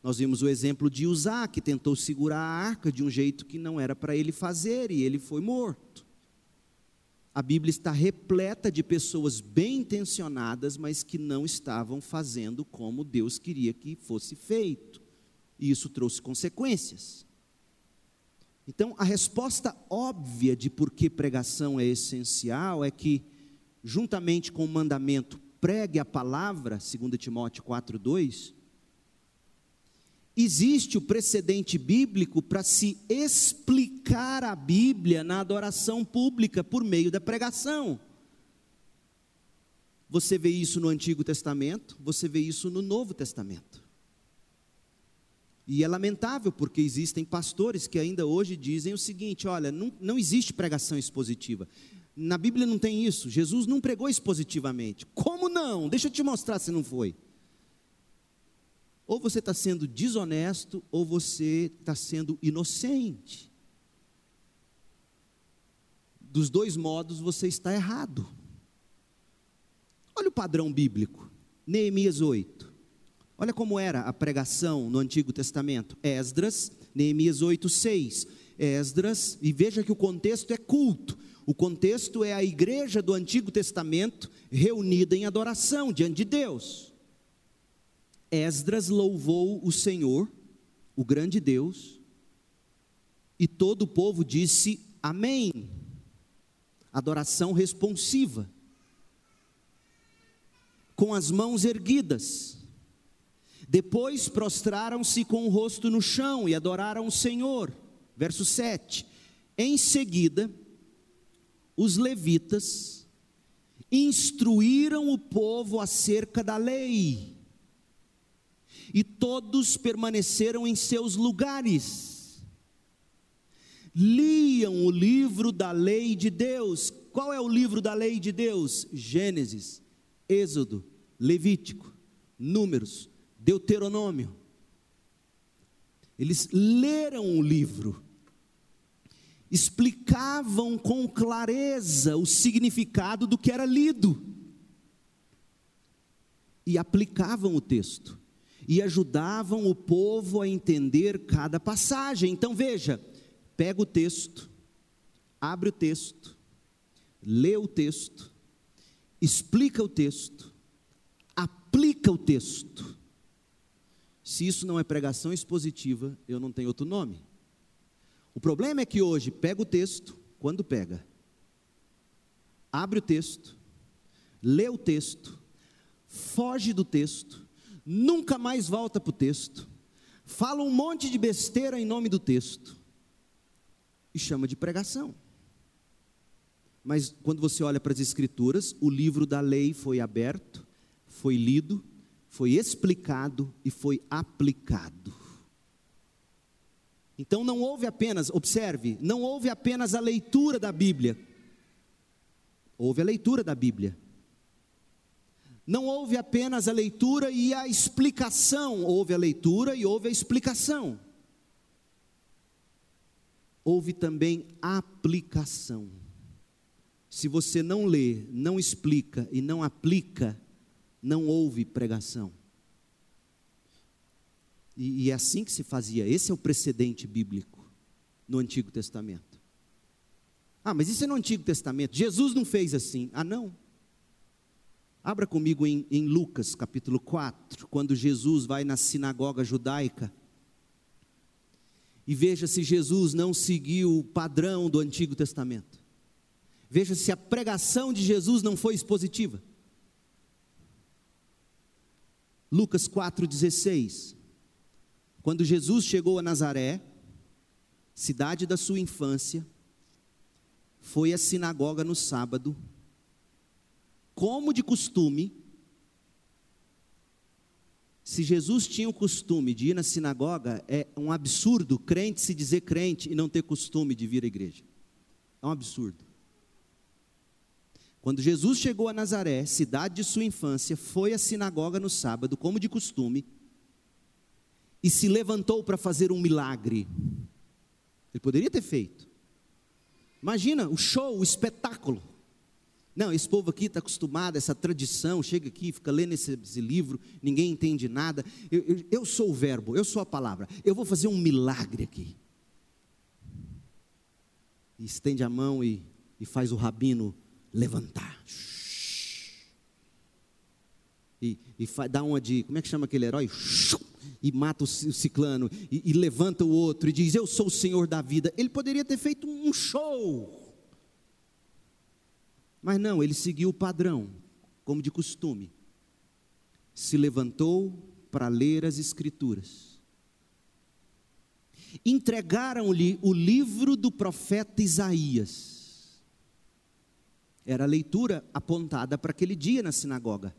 Nós vimos o exemplo de Uzá, que tentou segurar a arca de um jeito que não era para ele fazer e ele foi morto. A Bíblia está repleta de pessoas bem intencionadas, mas que não estavam fazendo como Deus queria que fosse feito. E isso trouxe consequências. Então, a resposta óbvia de por que pregação é essencial é que, juntamente com o mandamento pregue a palavra, 2 Timóteo 4,2, existe o precedente bíblico para se explicar a Bíblia na adoração pública por meio da pregação. Você vê isso no Antigo Testamento, você vê isso no Novo Testamento. E é lamentável porque existem pastores que ainda hoje dizem o seguinte: olha, não, não existe pregação expositiva. Na Bíblia não tem isso. Jesus não pregou expositivamente. Como não? Deixa eu te mostrar se não foi. Ou você está sendo desonesto, ou você está sendo inocente. Dos dois modos você está errado. Olha o padrão bíblico. Neemias 8. Olha como era a pregação no Antigo Testamento. Esdras, Neemias 8, 6. Esdras, e veja que o contexto é culto. O contexto é a igreja do Antigo Testamento reunida em adoração diante de Deus. Esdras louvou o Senhor, o grande Deus, e todo o povo disse amém. Adoração responsiva. Com as mãos erguidas. Depois prostraram-se com o rosto no chão e adoraram o Senhor. Verso 7. Em seguida, os levitas instruíram o povo acerca da lei e todos permaneceram em seus lugares. Liam o livro da lei de Deus. Qual é o livro da lei de Deus? Gênesis, Êxodo, Levítico, Números, Deuteronômio. Eles leram o livro, explicavam com clareza o significado do que era lido e aplicavam o texto e ajudavam o povo a entender cada passagem. Então veja, pega o texto, abre o texto, lê o texto, explica o texto, aplica o texto. Se isso não é pregação expositiva, eu não tenho outro nome. O problema é que hoje pega o texto, quando pega, abre o texto, lê o texto, foge do texto, nunca mais volta para o texto, fala um monte de besteira em nome do texto e chama de pregação. Mas quando você olha para as Escrituras, o livro da lei foi aberto, foi lido, foi explicado e foi aplicado. Então não houve apenas, observe, não houve apenas a leitura da Bíblia, houve a leitura da Bíblia. Não houve apenas a leitura e a explicação, houve a leitura e houve a explicação. Houve também aplicação. Se você não lê, não explica e não aplica, não houve pregação. E, e é assim que se fazia, esse é o precedente bíblico no Antigo Testamento. Ah, mas isso é no Antigo Testamento, Jesus não fez assim. Ah, não. Abra comigo em, em Lucas capítulo 4, quando Jesus vai na sinagoga judaica. E veja se Jesus não seguiu o padrão do Antigo Testamento. Veja se a pregação de Jesus não foi expositiva. Lucas 4,16. Quando Jesus chegou a Nazaré, cidade da sua infância, foi à sinagoga no sábado, como de costume. Se Jesus tinha o costume de ir na sinagoga, é um absurdo crente se dizer crente e não ter costume de vir à igreja. É um absurdo. Quando Jesus chegou a Nazaré, cidade de sua infância, foi à sinagoga no sábado, como de costume, e se levantou para fazer um milagre. Ele poderia ter feito. Imagina o show, o espetáculo. Não, esse povo aqui está acostumado essa tradição, chega aqui, fica lendo esse, esse livro, ninguém entende nada. Eu, eu, eu, sou o verbo, eu sou a palavra. Eu vou fazer um milagre aqui. E estende a mão e, e faz o rabino levantar. E, e dá uma de, como é que chama aquele herói? E mata o ciclano, e, e levanta o outro, e diz: Eu sou o Senhor da vida. Ele poderia ter feito um show. Mas não, ele seguiu o padrão, como de costume. Se levantou para ler as Escrituras. Entregaram-lhe o livro do profeta Isaías era a leitura apontada para aquele dia na sinagoga.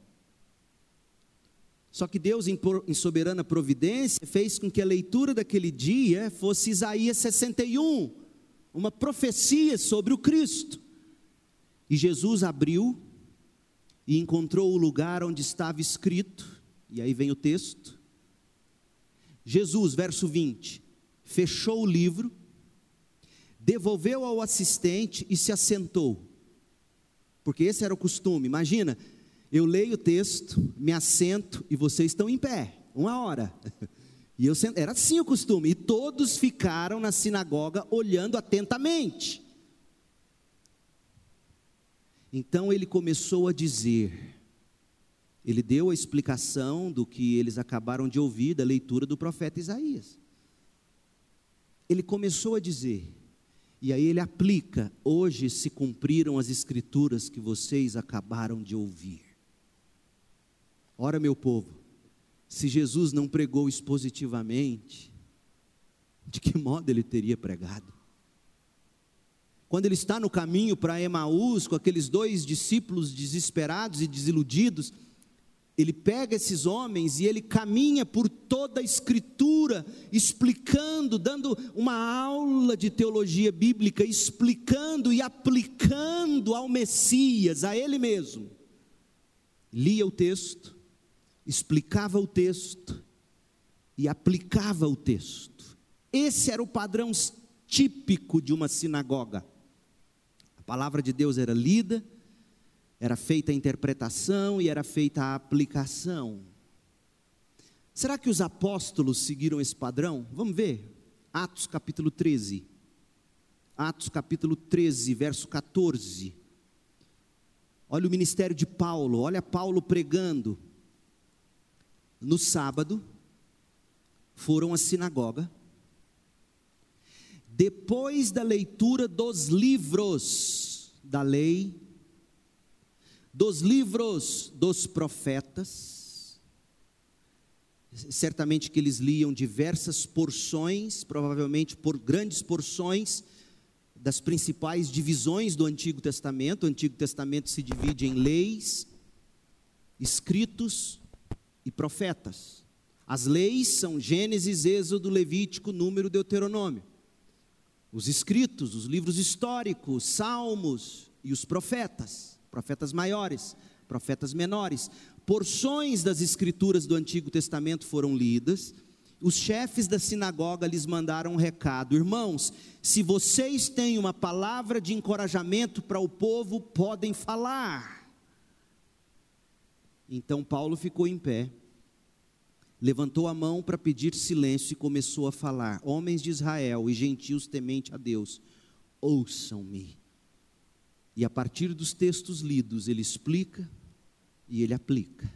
Só que Deus, em, soberana providência, fez com que a leitura daquele dia fosse Isaías 61, uma profecia sobre o Cristo. E Jesus abriu e encontrou o lugar onde estava escrito, e aí vem o texto. Jesus, verso 20, fechou o livro, devolveu ao assistente e se assentou porque esse era o costume. Imagina, eu leio o texto, me assento e vocês estão em pé, uma hora. E eu era assim o costume, e todos ficaram na sinagoga olhando atentamente. Então ele começou a dizer, ele deu a explicação do que eles acabaram de ouvir da leitura do profeta Isaías. Ele começou a dizer: e aí ele aplica: hoje se cumpriram as escrituras que vocês acabaram de ouvir. Ora, meu povo, se Jesus não pregou expositivamente, de que modo ele teria pregado? Quando ele está no caminho para Emaús, com aqueles dois discípulos desesperados e desiludidos, ele pega esses homens e ele caminha por toda a escritura, explicando, dando uma aula de teologia bíblica, explicando e aplicando ao Messias, a ele mesmo. Lia o texto, explicava o texto e aplicava o texto. Esse era o padrão típico de uma sinagoga. Palavra de Deus era lida, era feita a interpretação e era feita a aplicação. Será que os apóstolos seguiram esse padrão? Vamos ver. Atos capítulo 13. Atos capítulo 13, verso 14. Olha o ministério de Paulo, olha Paulo pregando. No sábado, foram à sinagoga. Depois da leitura dos livros da lei, dos livros dos profetas. Certamente que eles liam diversas porções, provavelmente por grandes porções, das principais divisões do Antigo Testamento. O Antigo Testamento se divide em leis, escritos e profetas. As leis são Gênesis, Êxodo, Levítico, Número, Deuteronômio. Os escritos, os livros históricos, Salmos e os profetas profetas maiores, profetas menores. Porções das escrituras do Antigo Testamento foram lidas. Os chefes da sinagoga lhes mandaram um recado: Irmãos, se vocês têm uma palavra de encorajamento para o povo, podem falar. Então Paulo ficou em pé, levantou a mão para pedir silêncio e começou a falar: Homens de Israel e gentios temente a Deus, ouçam-me. E a partir dos textos lidos, ele explica e ele aplica.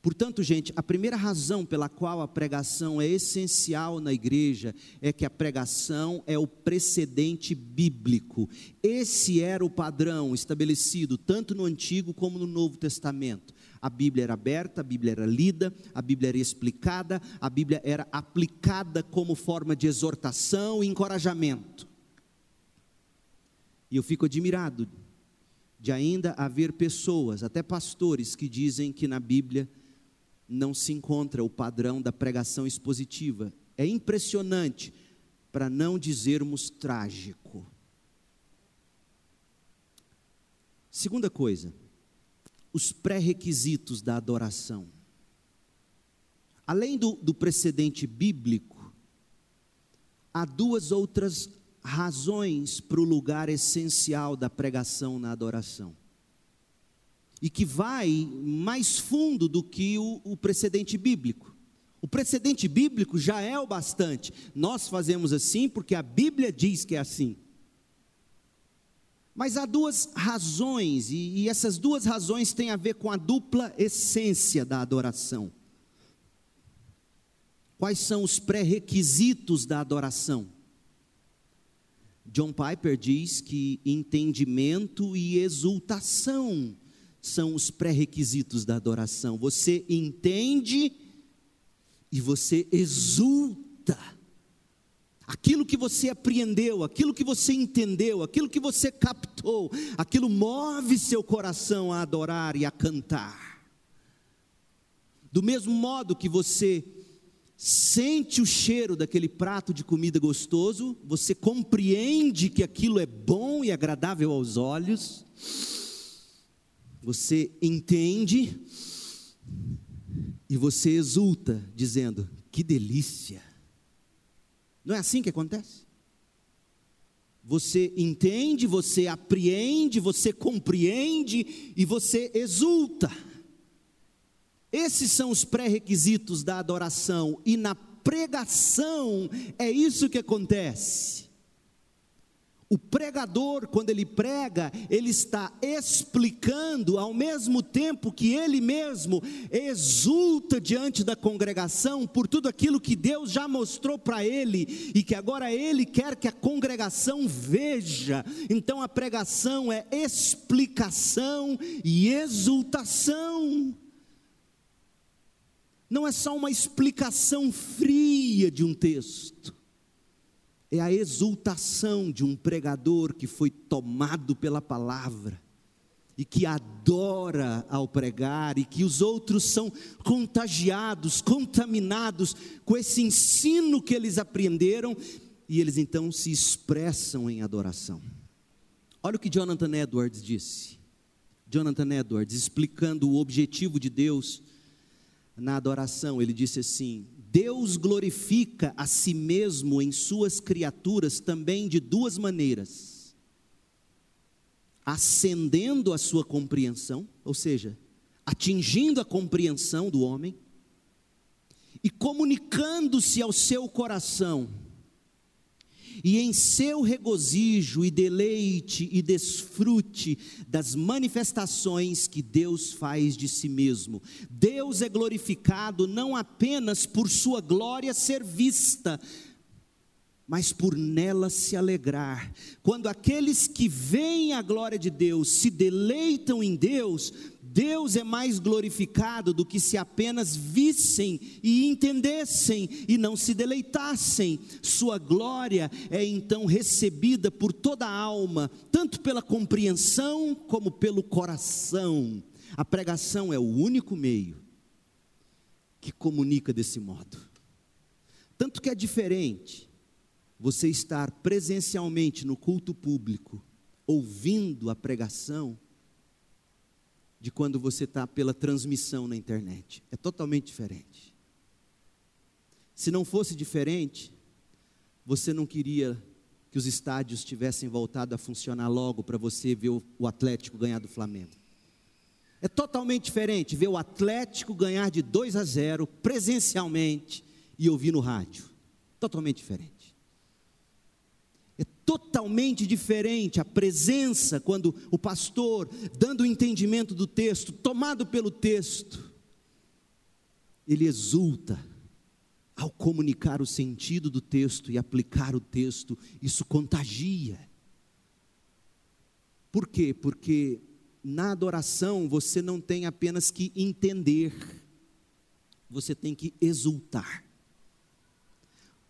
Portanto, gente, a primeira razão pela qual a pregação é essencial na igreja é que a pregação é o precedente bíblico. Esse era o padrão estabelecido tanto no Antigo como no Novo Testamento. A Bíblia era aberta, a Bíblia era lida, a Bíblia era explicada, a Bíblia era aplicada como forma de exortação e encorajamento. E eu fico admirado de ainda haver pessoas, até pastores, que dizem que na Bíblia não se encontra o padrão da pregação expositiva. É impressionante, para não dizermos trágico. Segunda coisa, os pré-requisitos da adoração. Além do, do precedente bíblico, há duas outras razões para o lugar essencial da pregação na adoração. E que vai mais fundo do que o, o precedente bíblico. O precedente bíblico já é o bastante. Nós fazemos assim porque a Bíblia diz que é assim. Mas há duas razões, e, e essas duas razões têm a ver com a dupla essência da adoração. Quais são os pré-requisitos da adoração? John Piper diz que entendimento e exultação são os pré-requisitos da adoração. Você entende e você exulta. Aquilo que você apreendeu, aquilo que você entendeu, aquilo que você captou, aquilo move seu coração a adorar e a cantar. Do mesmo modo que você sente o cheiro daquele prato de comida gostoso, você compreende que aquilo é bom e agradável aos olhos, você entende e você exulta, dizendo: que delícia. Não é assim que acontece? Você entende, você apreende, você compreende e você exulta. Esses são os pré-requisitos da adoração, e na pregação é isso que acontece. O pregador, quando ele prega, ele está explicando ao mesmo tempo que ele mesmo exulta diante da congregação por tudo aquilo que Deus já mostrou para ele e que agora ele quer que a congregação veja. Então a pregação é explicação e exultação não é só uma explicação fria de um texto, é a exultação de um pregador que foi tomado pela palavra, e que adora ao pregar, e que os outros são contagiados, contaminados com esse ensino que eles aprenderam, e eles então se expressam em adoração. Olha o que Jonathan Edwards disse. Jonathan Edwards, explicando o objetivo de Deus na adoração, ele disse assim: Deus glorifica a si mesmo em suas criaturas também de duas maneiras. Ascendendo a sua compreensão, ou seja, atingindo a compreensão do homem, e comunicando-se ao seu coração, e em seu regozijo e deleite e desfrute das manifestações que Deus faz de si mesmo. Deus é glorificado não apenas por sua glória ser vista, mas por nela se alegrar. Quando aqueles que veem a glória de Deus se deleitam em Deus, Deus é mais glorificado do que se apenas vissem e entendessem e não se deleitassem. Sua glória é então recebida por toda a alma, tanto pela compreensão como pelo coração. A pregação é o único meio que comunica desse modo. Tanto que é diferente você estar presencialmente no culto público, ouvindo a pregação, de quando você está pela transmissão na internet. É totalmente diferente. Se não fosse diferente, você não queria que os estádios tivessem voltado a funcionar logo para você ver o, Atlético ganhar do Flamengo. É totalmente diferente ver o Atlético ganhar de 2 a 0 presencialmente e ouvir no rádio. Totalmente diferente totalmente diferente a presença quando o pastor, dando o entendimento do texto, tomado pelo texto, ele exulta ao comunicar o sentido do texto e aplicar o texto, isso contagia. Por quê? Porque na adoração você não tem apenas que entender, você tem que exultar.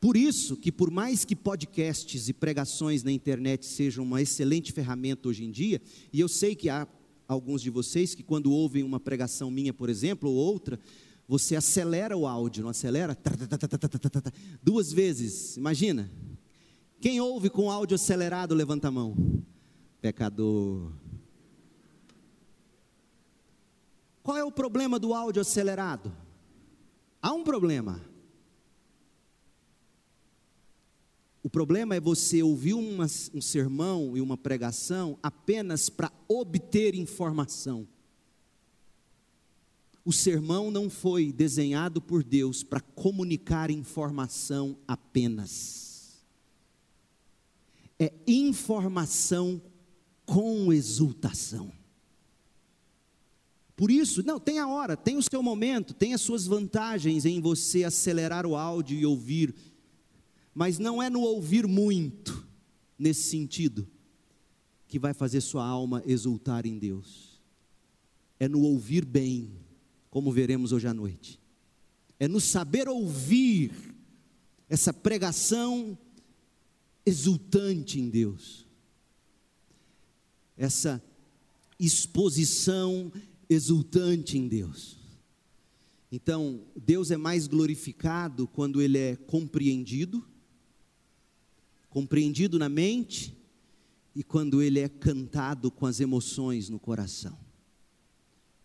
Por isso que por mais que podcasts e pregações na internet sejam uma excelente ferramenta hoje em dia, e eu sei que há alguns de vocês que quando ouvem uma pregação minha, por exemplo, ou outra, você acelera o áudio, não acelera? Duas vezes, imagina. Quem ouve com áudio acelerado, levanta a mão. Pecador. Qual é o problema do áudio acelerado? Há um problema O problema é você ouvir uma, um sermão e uma pregação apenas para obter informação. O sermão não foi desenhado por Deus para comunicar informação apenas. É informação com exultação. Por isso, não, tem a hora, tem o seu momento, tem as suas vantagens em você acelerar o áudio e ouvir mas não é no ouvir muito, nesse sentido, que vai fazer sua alma exultar em Deus. É no ouvir bem, como veremos hoje à noite. É no saber ouvir essa pregação exultante em Deus. Essa exposição exultante em Deus. Então, Deus é mais glorificado quando ele é compreendido compreendido na mente e quando ele é cantado com as emoções no coração.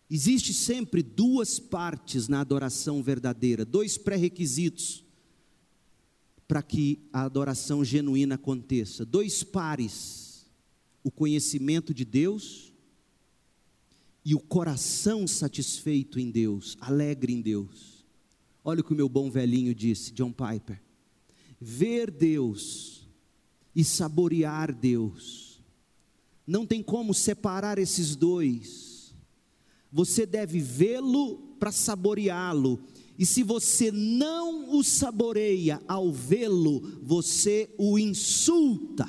Existe sempre duas partes na adoração verdadeira, dois pré-requisitos para que a adoração genuína aconteça, dois pares: o conhecimento de Deus e o coração satisfeito em Deus, alegre em Deus. Olha o que o meu bom velhinho disse, John Piper: ver Deus e saborear Deus. Não tem como separar esses dois. Você deve vê-lo para saboreá-lo. E se você não o saboreia ao vê-lo, você o insulta.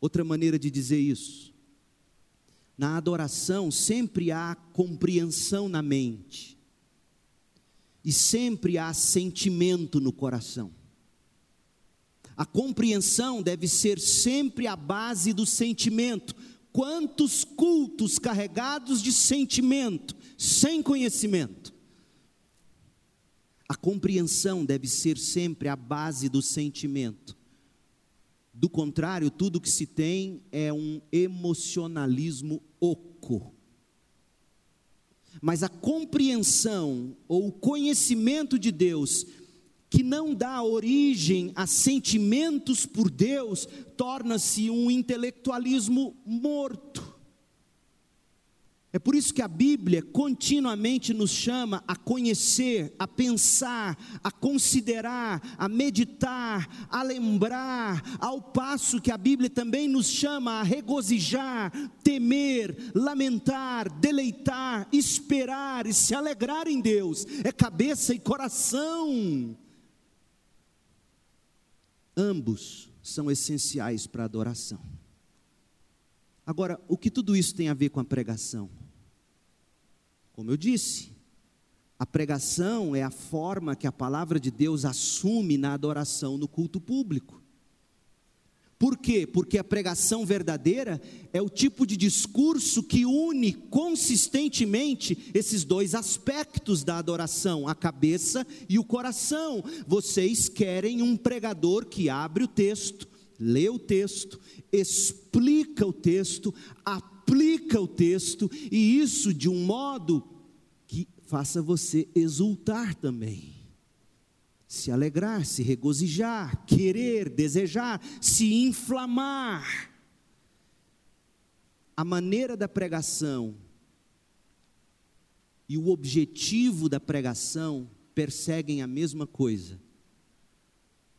Outra maneira de dizer isso. Na adoração sempre há compreensão na mente. E sempre há sentimento no coração. A compreensão deve ser sempre a base do sentimento. Quantos cultos carregados de sentimento, sem conhecimento. A compreensão deve ser sempre a base do sentimento. Do contrário, tudo que se tem é um emocionalismo oco. Mas a compreensão ou o conhecimento de Deus, que não dá origem a sentimentos por Deus, torna-se um intelectualismo morto. É por isso que a Bíblia continuamente nos chama a conhecer, a pensar, a considerar, a meditar, a lembrar, ao passo que a Bíblia também nos chama a regozijar, temer, lamentar, deleitar, esperar e se alegrar em Deus. É cabeça e coração. Ambos são essenciais para a adoração. Agora, o que tudo isso tem a ver com a pregação? Como eu disse, a pregação é a forma que a palavra de Deus assume na adoração no culto público. Por quê? Porque a pregação verdadeira é o tipo de discurso que une consistentemente esses dois aspectos da adoração, a cabeça e o coração. Vocês querem um pregador que abre o texto, lê o texto, explica o texto, aplica o texto, e isso de um modo que faça você exultar também. Se alegrar, se regozijar, querer, desejar, se inflamar. A maneira da pregação e o objetivo da pregação perseguem a mesma coisa.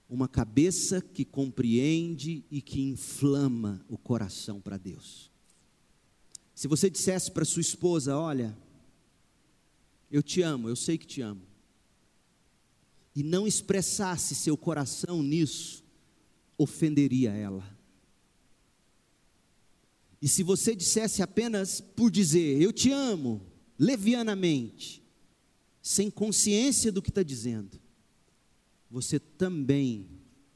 Uma cabeça que compreende e que inflama o coração para Deus. Se você dissesse para sua esposa: Olha, eu te amo, eu sei que te amo, e não expressasse seu coração nisso, ofenderia ela. E se você dissesse apenas por dizer, eu te amo, levianamente, sem consciência do que está dizendo, você também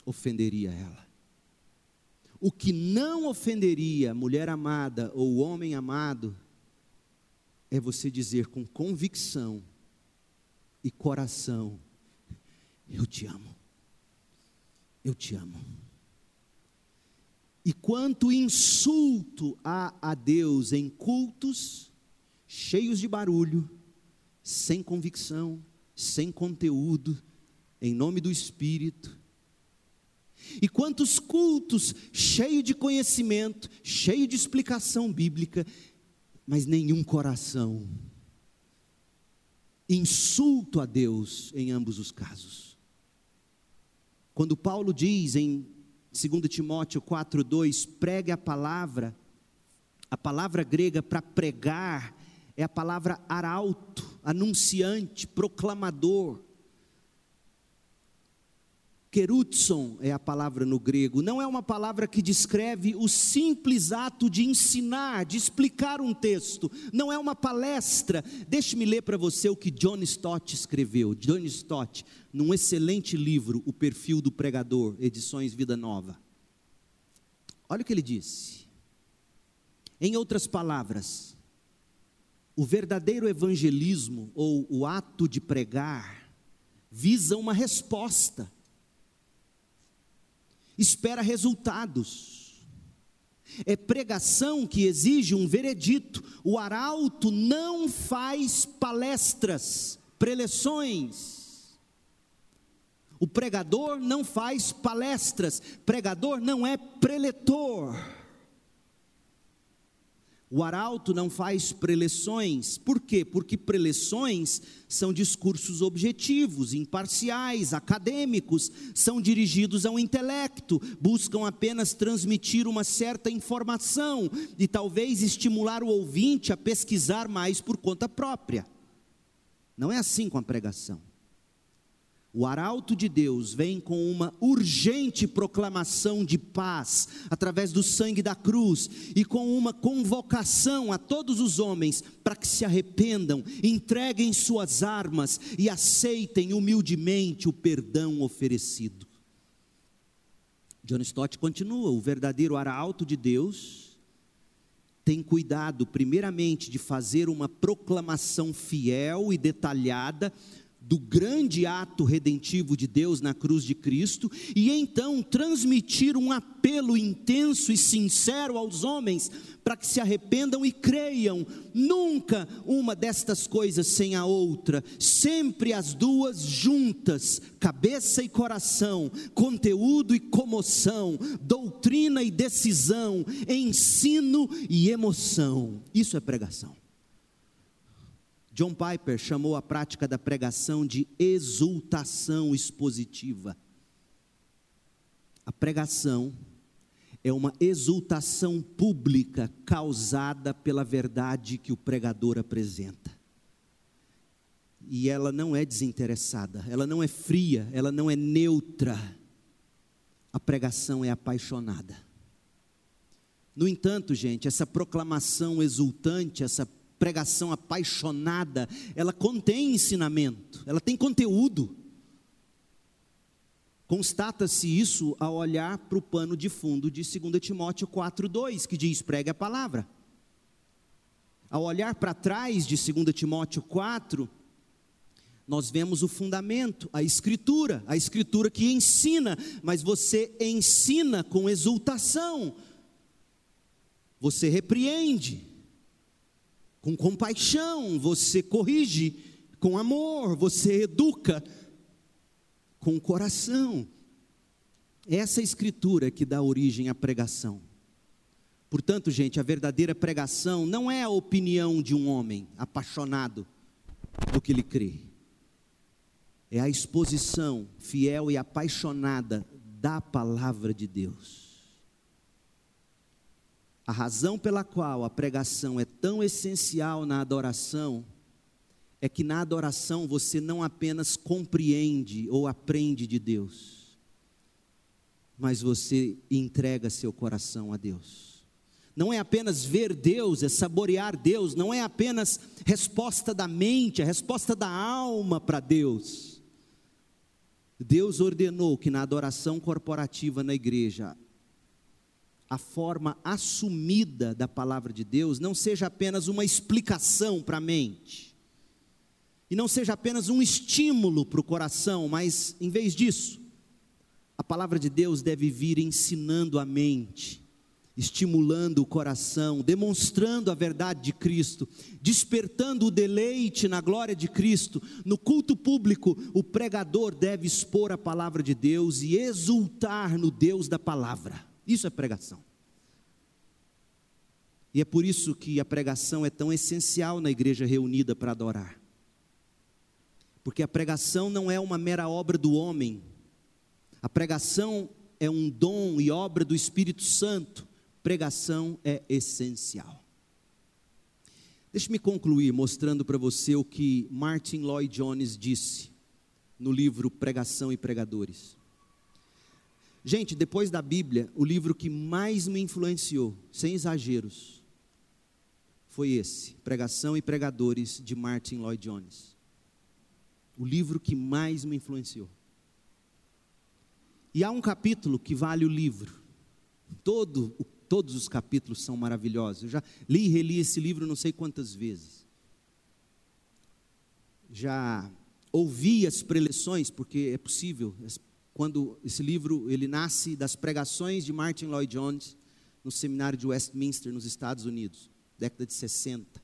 ofenderia ela. O que não ofenderia mulher amada ou homem amado é você dizer com convicção e coração: Eu te amo. Eu te amo. E quanto insulto há a Deus em cultos cheios de barulho, sem convicção, sem conteúdo, em nome do Espírito, e quantos cultos cheio de conhecimento, cheio de explicação bíblica, mas nenhum coração. Insulto a Deus em ambos os casos. Quando Paulo diz em 2 Timóteo 4:2, pregue a palavra, a palavra grega para pregar é a palavra arauto, anunciante, proclamador. Querutson é a palavra no grego, não é uma palavra que descreve o simples ato de ensinar, de explicar um texto, não é uma palestra. Deixe-me ler para você o que John Stott escreveu. John Stott, num excelente livro, O Perfil do Pregador, edições Vida Nova. Olha o que ele disse. Em outras palavras, o verdadeiro evangelismo ou o ato de pregar visa uma resposta espera resultados. É pregação que exige um veredito. O arauto não faz palestras, preleções. O pregador não faz palestras, pregador não é preletor. O arauto não faz preleções, por quê? Porque preleções são discursos objetivos, imparciais, acadêmicos, são dirigidos ao intelecto, buscam apenas transmitir uma certa informação e talvez estimular o ouvinte a pesquisar mais por conta própria. Não é assim com a pregação. O arauto de Deus vem com uma urgente proclamação de paz através do sangue da cruz e com uma convocação a todos os homens para que se arrependam, entreguem suas armas e aceitem humildemente o perdão oferecido. John Stott continua: o verdadeiro arauto de Deus tem cuidado, primeiramente, de fazer uma proclamação fiel e detalhada do grande ato redentivo de Deus na cruz de Cristo, e então transmitir um apelo intenso e sincero aos homens para que se arrependam e creiam. Nunca uma destas coisas sem a outra, sempre as duas juntas, cabeça e coração, conteúdo e comoção, doutrina e decisão, ensino e emoção. Isso é pregação. John Piper chamou a prática da pregação de exultação expositiva. A pregação é uma exultação pública causada pela verdade que o pregador apresenta. E ela não é desinteressada, ela não é fria, ela não é neutra. A pregação é apaixonada. No entanto, gente, essa proclamação exultante, essa pregação apaixonada, ela contém ensinamento, ela tem conteúdo. Constata-se isso ao olhar para o pano de fundo de 2 Timóteo 4,2, que diz: pregue a palavra. Ao olhar para trás de 2 Timóteo 4, nós vemos o fundamento, a escritura, a escritura que ensina, mas você ensina com exultação, você repreende, com compaixão, você corrige com amor, você educa com o coração. Essa escritura que dá origem à pregação. Portanto, gente, a verdadeira pregação não é a opinião de um homem apaixonado do que ele crê. É a exposição fiel e apaixonada da palavra de Deus. A razão pela qual a pregação é tão essencial na adoração é que na adoração você não apenas compreende ou aprende de Deus, mas você entrega seu coração a Deus. Não é apenas ver Deus, é saborear Deus, não é apenas resposta da mente, é resposta da alma para Deus. Deus ordenou que na adoração corporativa na igreja a forma assumida da palavra de Deus não seja apenas uma explicação para a mente, e não seja apenas um estímulo para o coração, mas em vez disso, a palavra de Deus deve vir ensinando a mente, estimulando o coração, demonstrando a verdade de Cristo, despertando o deleite na glória de Cristo. No culto público, o pregador deve expor a palavra de Deus e exultar no Deus da palavra. Isso é pregação. E é por isso que a pregação é tão essencial na igreja reunida para adorar. Porque a pregação não é uma mera obra do homem, a pregação é um dom e obra do Espírito Santo. Pregação é essencial. Deixe-me concluir mostrando para você o que Martin Lloyd Jones disse no livro Pregação e Pregadores. Gente, depois da Bíblia, o livro que mais me influenciou, sem exageros, foi esse, Pregação e Pregadores, de Martin Lloyd Jones. O livro que mais me influenciou. E há um capítulo que vale o livro. Todo, todos os capítulos são maravilhosos. Eu já li e reli esse livro não sei quantas vezes. Já ouvi as preleções, porque é possível, quando esse livro ele nasce das pregações de Martin Lloyd Jones no seminário de Westminster nos Estados Unidos, década de 60.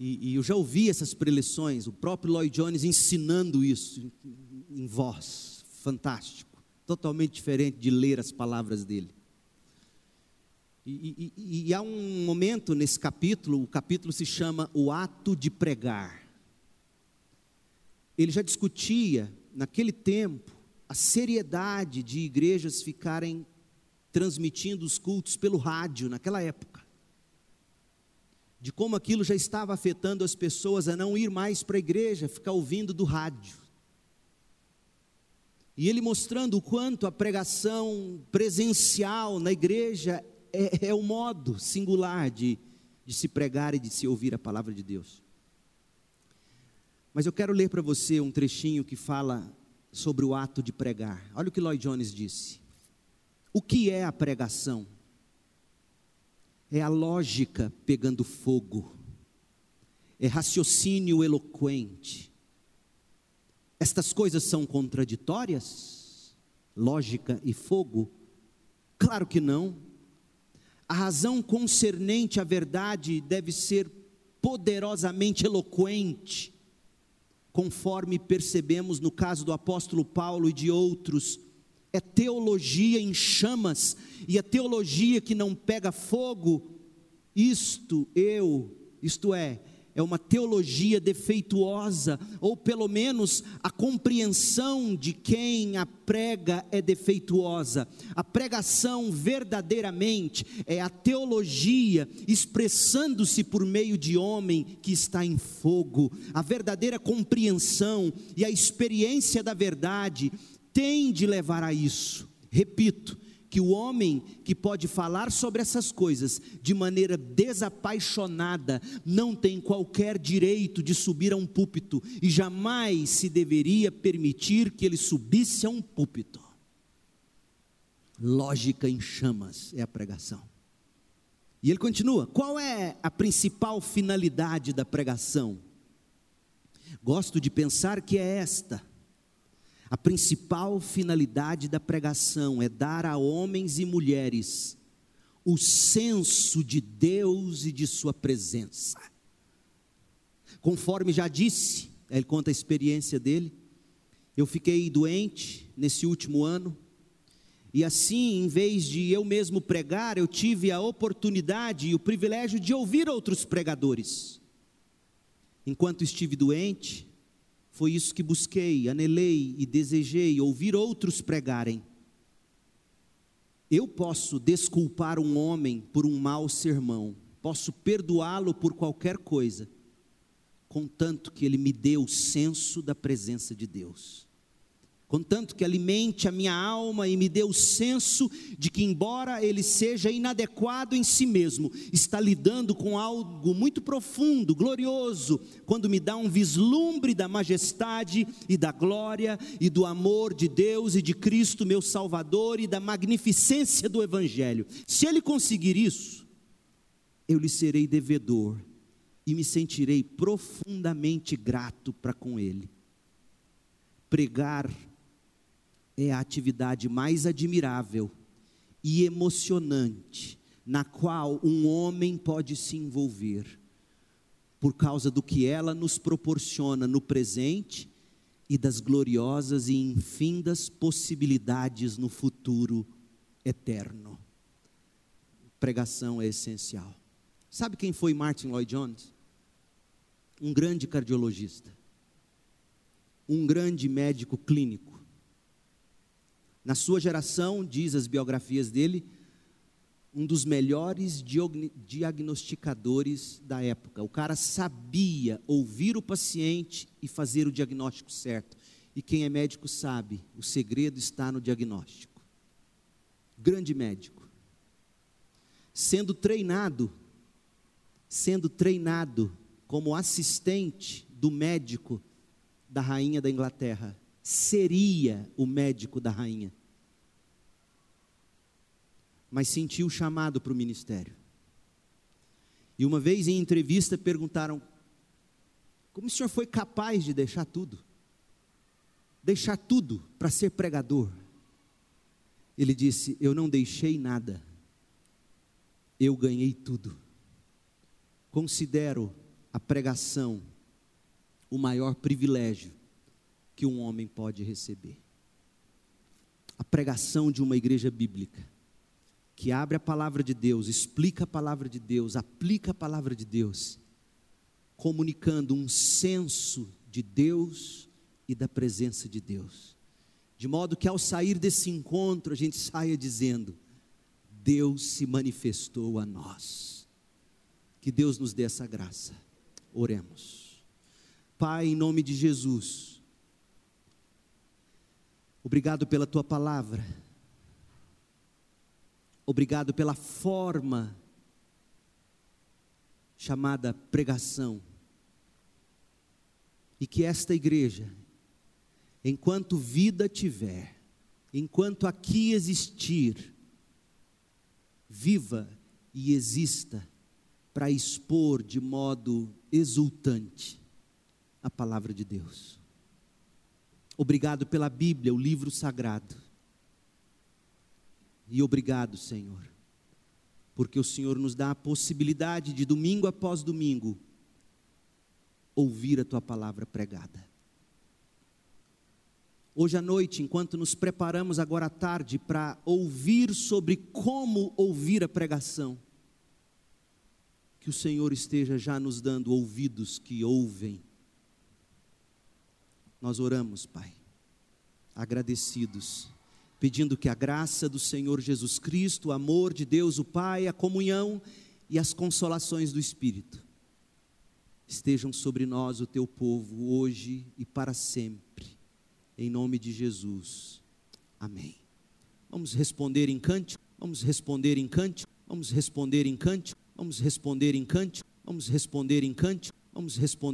E, e eu já ouvi essas preleções, o próprio Lloyd Jones ensinando isso em, em voz, fantástico, totalmente diferente de ler as palavras dele. E, e, e, há um momento nesse capítulo, o capítulo se chama O Ato de Pregar. Ele já discutia naquele tempo, a seriedade de igrejas ficarem transmitindo os cultos pelo rádio naquela época. De como aquilo já estava afetando as pessoas a não ir mais para a igreja, ficar ouvindo do rádio. E ele mostrando o quanto a pregação presencial na igreja é, é o modo singular de, de se pregar e de se ouvir a palavra de Deus. Mas eu quero ler para você um trechinho que fala sobre o ato de pregar. Olha o que Lloyd Jones disse. O que é a pregação? é a lógica pegando fogo, é raciocínio eloquente. Estas coisas são contraditórias? Lógica e fogo? Claro que não. A razão concernente à verdade deve ser poderosamente eloquente, conforme percebemos no caso do apóstolo Paulo e de outros é teologia em chamas, e a teologia que não pega fogo, isto eu, isto é, é uma teologia defeituosa, ou pelo menos a compreensão de quem a prega é defeituosa. A pregação verdadeiramente é a teologia expressando-se por meio de homem que está em fogo. A verdadeira compreensão e a experiência da verdade tem de levar a isso. Repito, que o homem que pode falar sobre essas coisas de maneira desapaixonada não tem qualquer direito de subir a um púlpito e jamais se deveria permitir que ele subisse a um púlpito. Lógica em chamas é a pregação. E ele continua: qual é a principal finalidade da pregação? Gosto de pensar que é esta a principal finalidade da pregação é dar a homens e mulheres o senso de Deus e de Sua presença. Conforme já disse, ele conta a experiência dele. Eu fiquei doente nesse último ano, e assim, em vez de eu mesmo pregar, eu tive a oportunidade e o privilégio de ouvir outros pregadores. Enquanto estive doente, foi isso que busquei, anelei e desejei ouvir outros pregarem. Eu posso desculpar um homem por um mau sermão, posso perdoá-lo por qualquer coisa, contanto que ele me dê o senso da presença de Deus contanto que alimente a minha alma e me dê o senso de que, embora ele seja inadequado em si mesmo, está lidando com algo muito profundo, glorioso, quando me dá um vislumbre da majestade e da glória e do amor de Deus e de Cristo, meu Salvador, e da magnificência do Evangelho. Se ele conseguir isso, eu lhe serei devedor e me sentirei profundamente grato para com ele. Pregar é a atividade mais admirável e emocionante na qual um homem pode se envolver, por causa do que ela nos proporciona no presente e das gloriosas e infindas possibilidades no futuro eterno. Pregação é essencial. Sabe quem foi Martin Lloyd Jones? Um grande cardiologista, um grande médico clínico na sua geração, diz as biografias dele, um dos melhores diagnosticadores da época. O cara sabia ouvir o paciente e fazer o diagnóstico certo. E quem é médico sabe, o segredo está no diagnóstico. Grande médico. Sendo treinado, sendo treinado como assistente do médico da rainha da Inglaterra seria o médico da rainha. Mas sentiu o chamado para o ministério. E uma vez em entrevista perguntaram: como o senhor foi capaz de deixar tudo? Deixar tudo para ser pregador? Ele disse: Eu não deixei nada, eu ganhei tudo. Considero a pregação o maior privilégio que um homem pode receber. A pregação de uma igreja bíblica, que abre a palavra de Deus, explica a palavra de Deus, aplica a palavra de Deus, comunicando um senso de Deus e da presença de Deus. De modo que ao sair desse encontro, a gente saia dizendo: Deus se manifestou a nós. Que Deus nos dê essa graça. Oremos. Pai, em nome de Jesus, Obrigado pela tua palavra. Obrigado pela forma chamada pregação. E que esta igreja, enquanto vida tiver, enquanto aqui existir, viva e exista para expor de modo exultante a palavra de Deus. Obrigado pela Bíblia, o livro sagrado. E obrigado, Senhor, porque o Senhor nos dá a possibilidade de domingo após domingo ouvir a tua palavra pregada. Hoje à noite, enquanto nos preparamos agora à tarde para ouvir sobre como ouvir a pregação, que o Senhor esteja já nos dando ouvidos que ouvem. Nós oramos, Pai, agradecidos, pedindo que a graça do Senhor Jesus Cristo, o amor de Deus, o Pai, a comunhão e as consolações do Espírito estejam sobre nós, o teu povo, hoje e para sempre. Em nome de Jesus. Amém. Vamos responder em cântico. Vamos responder em cântico. Vamos responder em cântico. Vamos responder em cântico. Vamos responder em cântico. Vamos responder